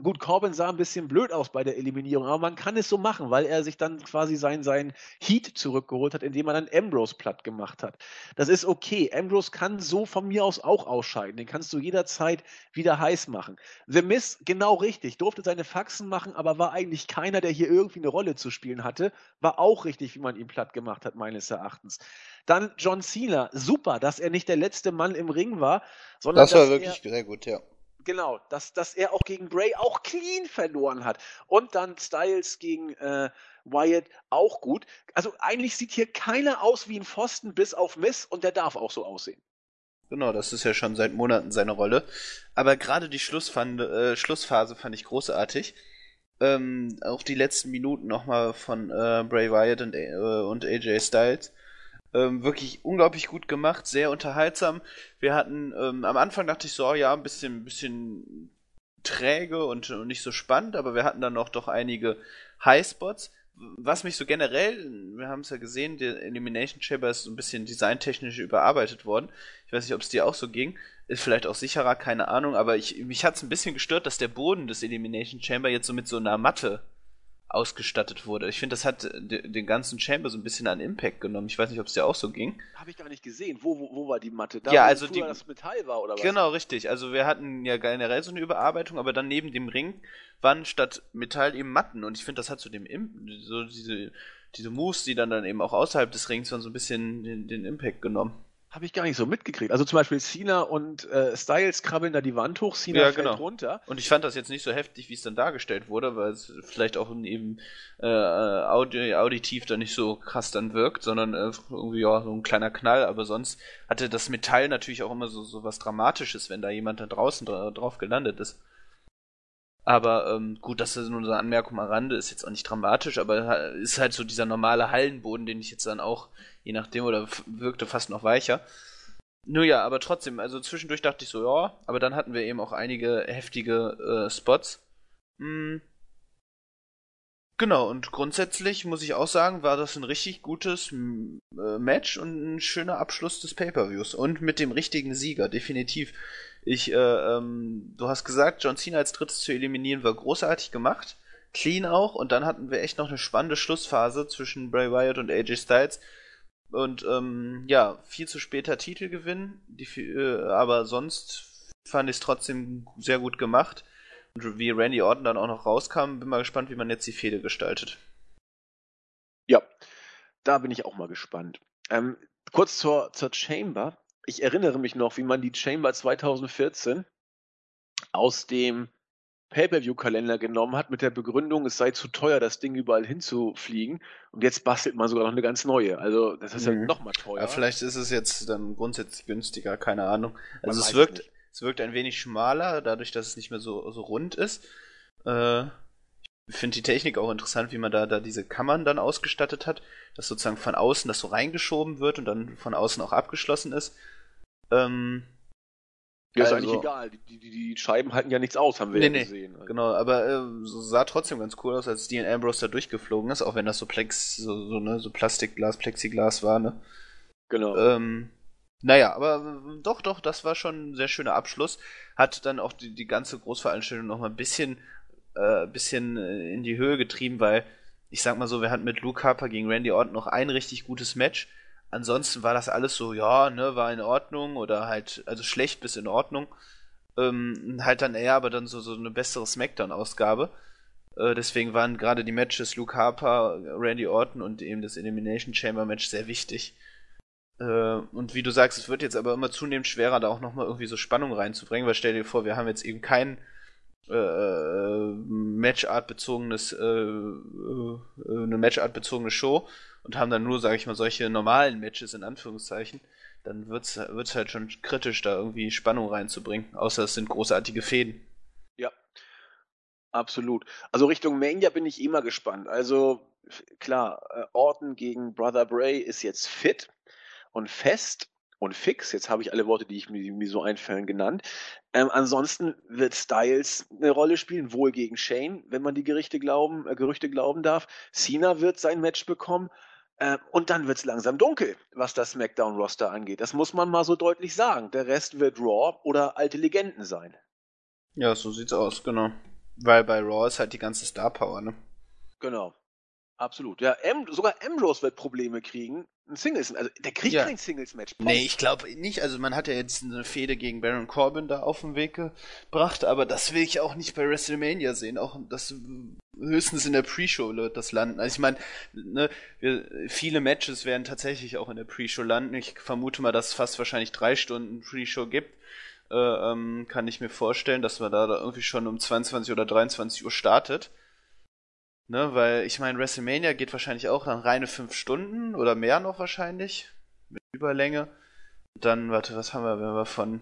Gut, Corbin sah ein bisschen blöd aus bei der Eliminierung, aber man kann es so machen, weil er sich dann quasi sein, sein Heat zurückgeholt hat, indem er dann Ambrose platt gemacht hat. Das ist okay. Ambrose kann so von mir aus auch ausscheiden. Den kannst du jederzeit wieder heiß machen. The Miss, genau richtig, durfte seine Faxen machen, aber war eigentlich keiner, der hier irgendwie eine Rolle zu spielen hatte. War auch richtig, wie man ihn platt gemacht hat, meines Erachtens. Dann John Cena, super, dass er nicht der letzte Mann im Ring war, sondern. Das war wirklich sehr gut, ja Genau, dass, dass er auch gegen Bray auch clean verloren hat. Und dann Styles gegen äh, Wyatt auch gut. Also eigentlich sieht hier keiner aus wie ein Pfosten bis auf Miss und der darf auch so aussehen. Genau, das ist ja schon seit Monaten seine Rolle. Aber gerade die äh, Schlussphase fand ich großartig. Ähm, auch die letzten Minuten nochmal von äh, Bray Wyatt und, äh, und AJ Styles ähm, wirklich unglaublich gut gemacht, sehr unterhaltsam. Wir hatten, ähm, am Anfang dachte ich so, oh ja, ein bisschen, bisschen träge und, und nicht so spannend, aber wir hatten dann noch doch einige Highspots. Was mich so generell, wir haben es ja gesehen, der Elimination Chamber ist so ein bisschen designtechnisch überarbeitet worden. Ich weiß nicht, ob es dir auch so ging. Ist vielleicht auch sicherer, keine Ahnung, aber ich, mich hat es ein bisschen gestört, dass der Boden des Elimination Chamber jetzt so mit so einer Matte ausgestattet wurde. Ich finde, das hat den ganzen Chamber so ein bisschen an Impact genommen. Ich weiß nicht, ob es dir auch so ging. Habe ich gar nicht gesehen. Wo, wo, wo war die Matte? Da, ja, also die, das Metall war oder was? Genau, richtig. Also wir hatten ja generell so eine Überarbeitung, aber dann neben dem Ring waren statt Metall eben Matten und ich finde, das hat so dem so diese diese Moves, die dann dann eben auch außerhalb des Rings waren, so ein bisschen den, den Impact genommen. Habe ich gar nicht so mitgekriegt. Also zum Beispiel Cena und äh, Styles krabbeln da die Wand hoch, Cena ja, fällt genau. runter. Und ich fand das jetzt nicht so heftig, wie es dann dargestellt wurde, weil es vielleicht auch eben äh, audi auditiv da nicht so krass dann wirkt, sondern äh, irgendwie ja so ein kleiner Knall. Aber sonst hatte das Metall natürlich auch immer so, so was Dramatisches, wenn da jemand da draußen dra drauf gelandet ist. Aber ähm, gut, das ist nur eine Anmerkung am Rande, ist jetzt auch nicht dramatisch, aber ist halt so dieser normale Hallenboden, den ich jetzt dann auch, je nachdem, oder wirkte fast noch weicher. Nur ja, aber trotzdem, also zwischendurch dachte ich so, ja, aber dann hatten wir eben auch einige heftige äh, Spots. Hm. Genau, und grundsätzlich muss ich auch sagen, war das ein richtig gutes äh, Match und ein schöner Abschluss des Pay-Per-Views. Und mit dem richtigen Sieger, definitiv. Ich, äh, ähm, du hast gesagt, John Cena als drittes zu eliminieren war großartig gemacht. Clean auch. Und dann hatten wir echt noch eine spannende Schlussphase zwischen Bray Wyatt und AJ Styles. Und ähm, ja, viel zu später Titelgewinn. Die, äh, aber sonst fand ich es trotzdem sehr gut gemacht. Und wie Randy Orton dann auch noch rauskam, bin mal gespannt, wie man jetzt die Fehde gestaltet. Ja, da bin ich auch mal gespannt. Ähm, kurz zur, zur Chamber ich erinnere mich noch, wie man die Chamber 2014 aus dem Pay-per-view-Kalender genommen hat mit der Begründung, es sei zu teuer, das Ding überall hinzufliegen. Und jetzt bastelt man sogar noch eine ganz neue. Also das ist mhm. ja noch mal teuer. Ja, vielleicht ist es jetzt dann grundsätzlich günstiger, keine Ahnung. Also man es wirkt, es wirkt ein wenig schmaler, dadurch, dass es nicht mehr so, so rund ist. Äh, ich finde die Technik auch interessant, wie man da, da diese Kammern dann ausgestattet hat, dass sozusagen von außen das so reingeschoben wird und dann von außen auch abgeschlossen ist. Ähm, ja, ist also, eigentlich egal. Die, die, die, Scheiben halten ja nichts aus, haben wir nee, ja nee, gesehen. Also. Genau, aber äh, so sah trotzdem ganz cool aus, als Dean Ambrose da durchgeflogen ist, auch wenn das so Plex, so, so, ne, so Plastikglas, Plexiglas war, ne? Genau. Ähm, naja, aber äh, doch, doch, das war schon ein sehr schöner Abschluss. Hat dann auch die, die ganze Großveranstaltung noch mal ein bisschen äh, bisschen äh, in die Höhe getrieben, weil ich sag mal so, wir hatten mit Luke Harper gegen Randy Orton noch ein richtig gutes Match. Ansonsten war das alles so, ja, ne, war in Ordnung oder halt, also schlecht bis in Ordnung. Ähm, halt dann eher aber dann so, so eine bessere Smackdown-Ausgabe. Äh, deswegen waren gerade die Matches Luke Harper, Randy Orton und eben das Elimination Chamber Match sehr wichtig. Äh, und wie du sagst, es wird jetzt aber immer zunehmend schwerer, da auch nochmal irgendwie so Spannung reinzubringen, weil stell dir vor, wir haben jetzt eben keinen äh, äh, Matchart bezogenes, äh, äh, eine Matchart bezogene Show und haben dann nur, sage ich mal, solche normalen Matches in Anführungszeichen, dann wird's wird's halt schon kritisch, da irgendwie Spannung reinzubringen. Außer es sind großartige Fäden. Ja, absolut. Also Richtung Mania bin ich immer gespannt. Also klar, Orton gegen Brother Bray ist jetzt fit und fest und fix. Jetzt habe ich alle Worte, die ich mir, mir so einfallen, genannt. Ähm, ansonsten wird Styles eine Rolle spielen, wohl gegen Shane, wenn man die Gerichte glauben, äh, Gerüchte glauben darf. Cena wird sein Match bekommen. Äh, und dann wird es langsam dunkel, was das SmackDown-Roster angeht. Das muss man mal so deutlich sagen. Der Rest wird Raw oder alte Legenden sein. Ja, so sieht's aus, genau. Weil bei Raw ist halt die ganze Star Power, ne? Genau. Absolut. Ja, M sogar Ambrose wird Probleme kriegen. Ein Singles, also der kriegt ja. kein Singles-Match. Nee, ich glaube nicht. Also man hat ja jetzt eine Fehde gegen Baron Corbin da auf den Weg gebracht, aber das will ich auch nicht bei WrestleMania sehen. Auch das höchstens in der Pre-Show wird das landen. Also ich meine, ne, viele Matches werden tatsächlich auch in der Pre-Show landen. Ich vermute mal, dass es fast wahrscheinlich drei Stunden Pre-Show gibt. Äh, ähm, kann ich mir vorstellen, dass man da, irgendwie schon um 22 oder 23 Uhr startet. Ne, weil ich meine, WrestleMania geht wahrscheinlich auch dann reine fünf Stunden oder mehr noch wahrscheinlich. Mit Überlänge. Dann, warte, was haben wir, wenn wir von.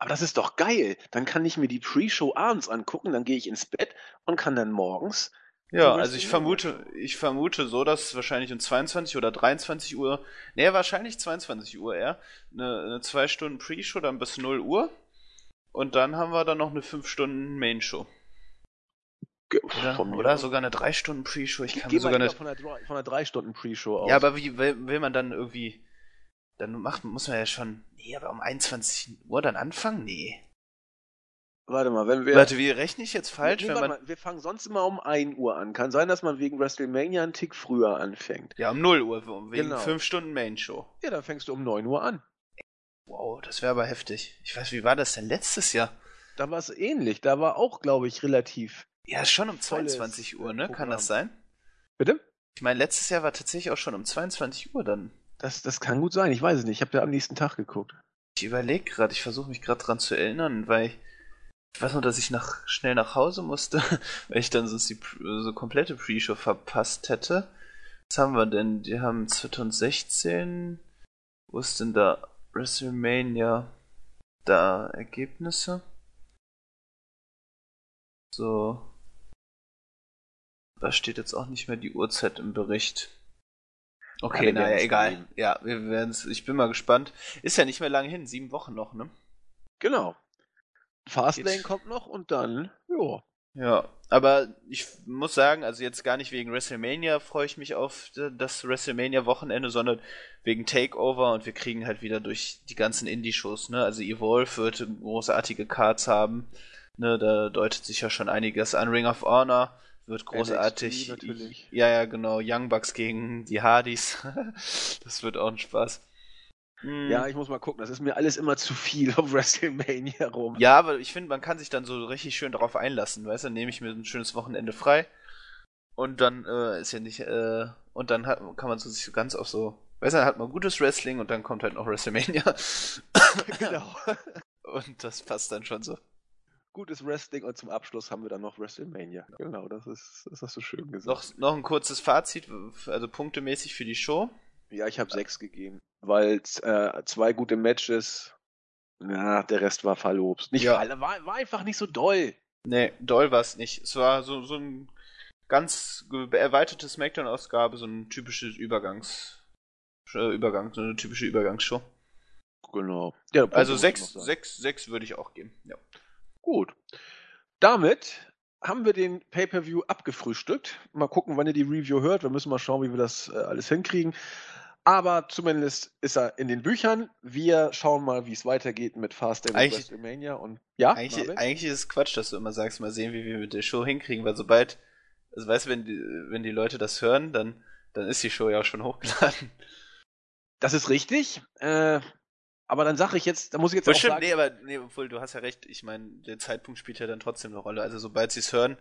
Aber das ist doch geil. Dann kann ich mir die Pre-Show abends angucken, dann gehe ich ins Bett und kann dann morgens. Ja, also ich vermute, ich vermute so, dass wahrscheinlich um 22 oder 23 Uhr, nee, wahrscheinlich 22 Uhr eher, eine, eine zwei Stunden Pre-Show dann bis 0 Uhr. Und dann haben wir dann noch eine 5 Stunden Main-Show. Oder, oder sogar eine 3 Stunden Pre-Show. Ich kann mir sogar eine... Von einer 3 Stunden Pre-Show aus. Ja, aber wie will, will, man dann irgendwie... Dann macht, muss man ja schon... Nee, aber um 21 Uhr dann anfangen? Nee. Warte mal, wenn wir... Warte, wie rechne ich jetzt falsch? Nee, wenn man... Mal, wir fangen sonst immer um 1 Uhr an. Kann sein, dass man wegen WrestleMania einen Tick früher anfängt. Ja, um 0 Uhr, wegen genau. 5 Stunden Main-Show. Ja, dann fängst du um 9 Uhr an. Wow, das wäre aber heftig. Ich weiß, wie war das denn letztes Jahr? Da war es ähnlich. Da war auch, glaube ich, relativ ja, schon um 22 Uhr, ne? Programm. Kann das sein? Bitte? Ich meine, letztes Jahr war tatsächlich auch schon um 22 Uhr dann. Das, das kann gut sein, ich weiß es nicht. Ich habe ja am nächsten Tag geguckt. Ich überlege gerade, ich versuche mich gerade dran zu erinnern, weil ich, weiß nur, dass ich nach, schnell nach Hause musste, weil ich dann sonst die so komplette Pre-Show verpasst hätte. Was haben wir denn? Die haben 2016. Wo ist denn da WrestleMania? Da Ergebnisse? So. Da steht jetzt auch nicht mehr die Uhrzeit im Bericht. Okay, ja, naja, egal. Gehen. Ja, wir werden Ich bin mal gespannt. Ist ja nicht mehr lange hin, sieben Wochen noch, ne? Genau. Fastlane Geht. kommt noch und dann, ja. Ja, aber ich muss sagen, also jetzt gar nicht wegen WrestleMania freue ich mich auf das WrestleMania-Wochenende, sondern wegen Takeover und wir kriegen halt wieder durch die ganzen Indie-Shows, ne? Also Evolve wird großartige Cards haben, ne? Da deutet sich ja schon einiges an. Ring of Honor wird großartig. NXT natürlich. Ja, ja, genau. Young Bucks gegen die Hardys. das wird auch ein Spaß. Ja, hm. ich muss mal gucken. Das ist mir alles immer zu viel auf WrestleMania rum. Ja, aber ich finde, man kann sich dann so richtig schön darauf einlassen. Weißt du, dann nehme ich mir ein schönes Wochenende frei. Und dann äh, ist ja nicht. Äh, und dann hat, kann man so sich so ganz auf so. Weißt du, dann hat man gutes Wrestling und dann kommt halt noch WrestleMania. genau. und das passt dann schon so gutes Wrestling und zum Abschluss haben wir dann noch WrestleMania. Genau, das ist, das hast du schön gesagt. Noch, noch ein kurzes Fazit, also punktemäßig für die Show. Ja, ich habe sechs gegeben, weil äh, zwei gute Matches, ja, der Rest war verlobst. Nicht ja. Fall, war, war einfach nicht so doll. Nee, doll war es nicht. Es war so, so ein ganz erweiterte Smackdown-Ausgabe, so ein typisches Übergangs, äh, Übergang, so eine typische Übergangsshow. Genau. Ja, also sechs, sechs, sechs würde ich auch geben. Ja. Gut. Damit haben wir den Pay-per-View abgefrühstückt. Mal gucken, wann ihr die Review hört. Wir müssen mal schauen, wie wir das äh, alles hinkriegen. Aber zumindest ist er in den Büchern. Wir schauen mal, wie es weitergeht mit Fast and WrestleMania. Und ja, eigentlich, eigentlich ist es Quatsch, dass du immer sagst, mal sehen, wie wir mit der Show hinkriegen, weil sobald, also weißt du, wenn die, wenn die Leute das hören, dann, dann ist die Show ja auch schon hochgeladen. Das ist richtig. Äh, aber dann sage ich jetzt, da muss ich jetzt Bestimmt, auch sagen, nee, aber nee, obwohl du hast ja recht, ich meine, der Zeitpunkt spielt ja dann trotzdem eine Rolle. Also sobald sie es hören,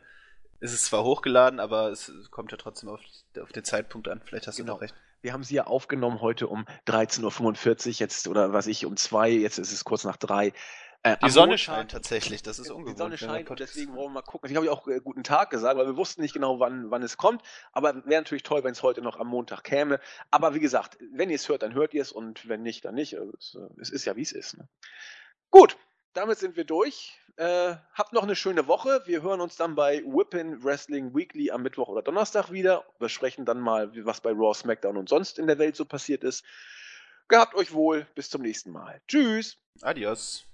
ist es zwar hochgeladen, aber es kommt ja trotzdem auf, auf den Zeitpunkt an. Vielleicht hast genau. du doch recht. Wir haben sie ja aufgenommen heute um 13.45 Uhr jetzt oder was ich um zwei, jetzt ist es kurz nach drei. Äh, die Sonne Montag, scheint tatsächlich, das ist ungewohnt. Die Sonne scheint und deswegen wollen wir mal gucken. Ich habe ja auch äh, guten Tag gesagt, weil wir wussten nicht genau, wann, wann es kommt. Aber wäre natürlich toll, wenn es heute noch am Montag käme. Aber wie gesagt, wenn ihr es hört, dann hört ihr es und wenn nicht, dann nicht. Also es, äh, es ist ja, wie es ist. Ne? Gut, damit sind wir durch. Äh, habt noch eine schöne Woche. Wir hören uns dann bei Whippin Wrestling Weekly am Mittwoch oder Donnerstag wieder. Wir sprechen dann mal, was bei Raw, SmackDown und sonst in der Welt so passiert ist. Gehabt euch wohl. Bis zum nächsten Mal. Tschüss. Adios.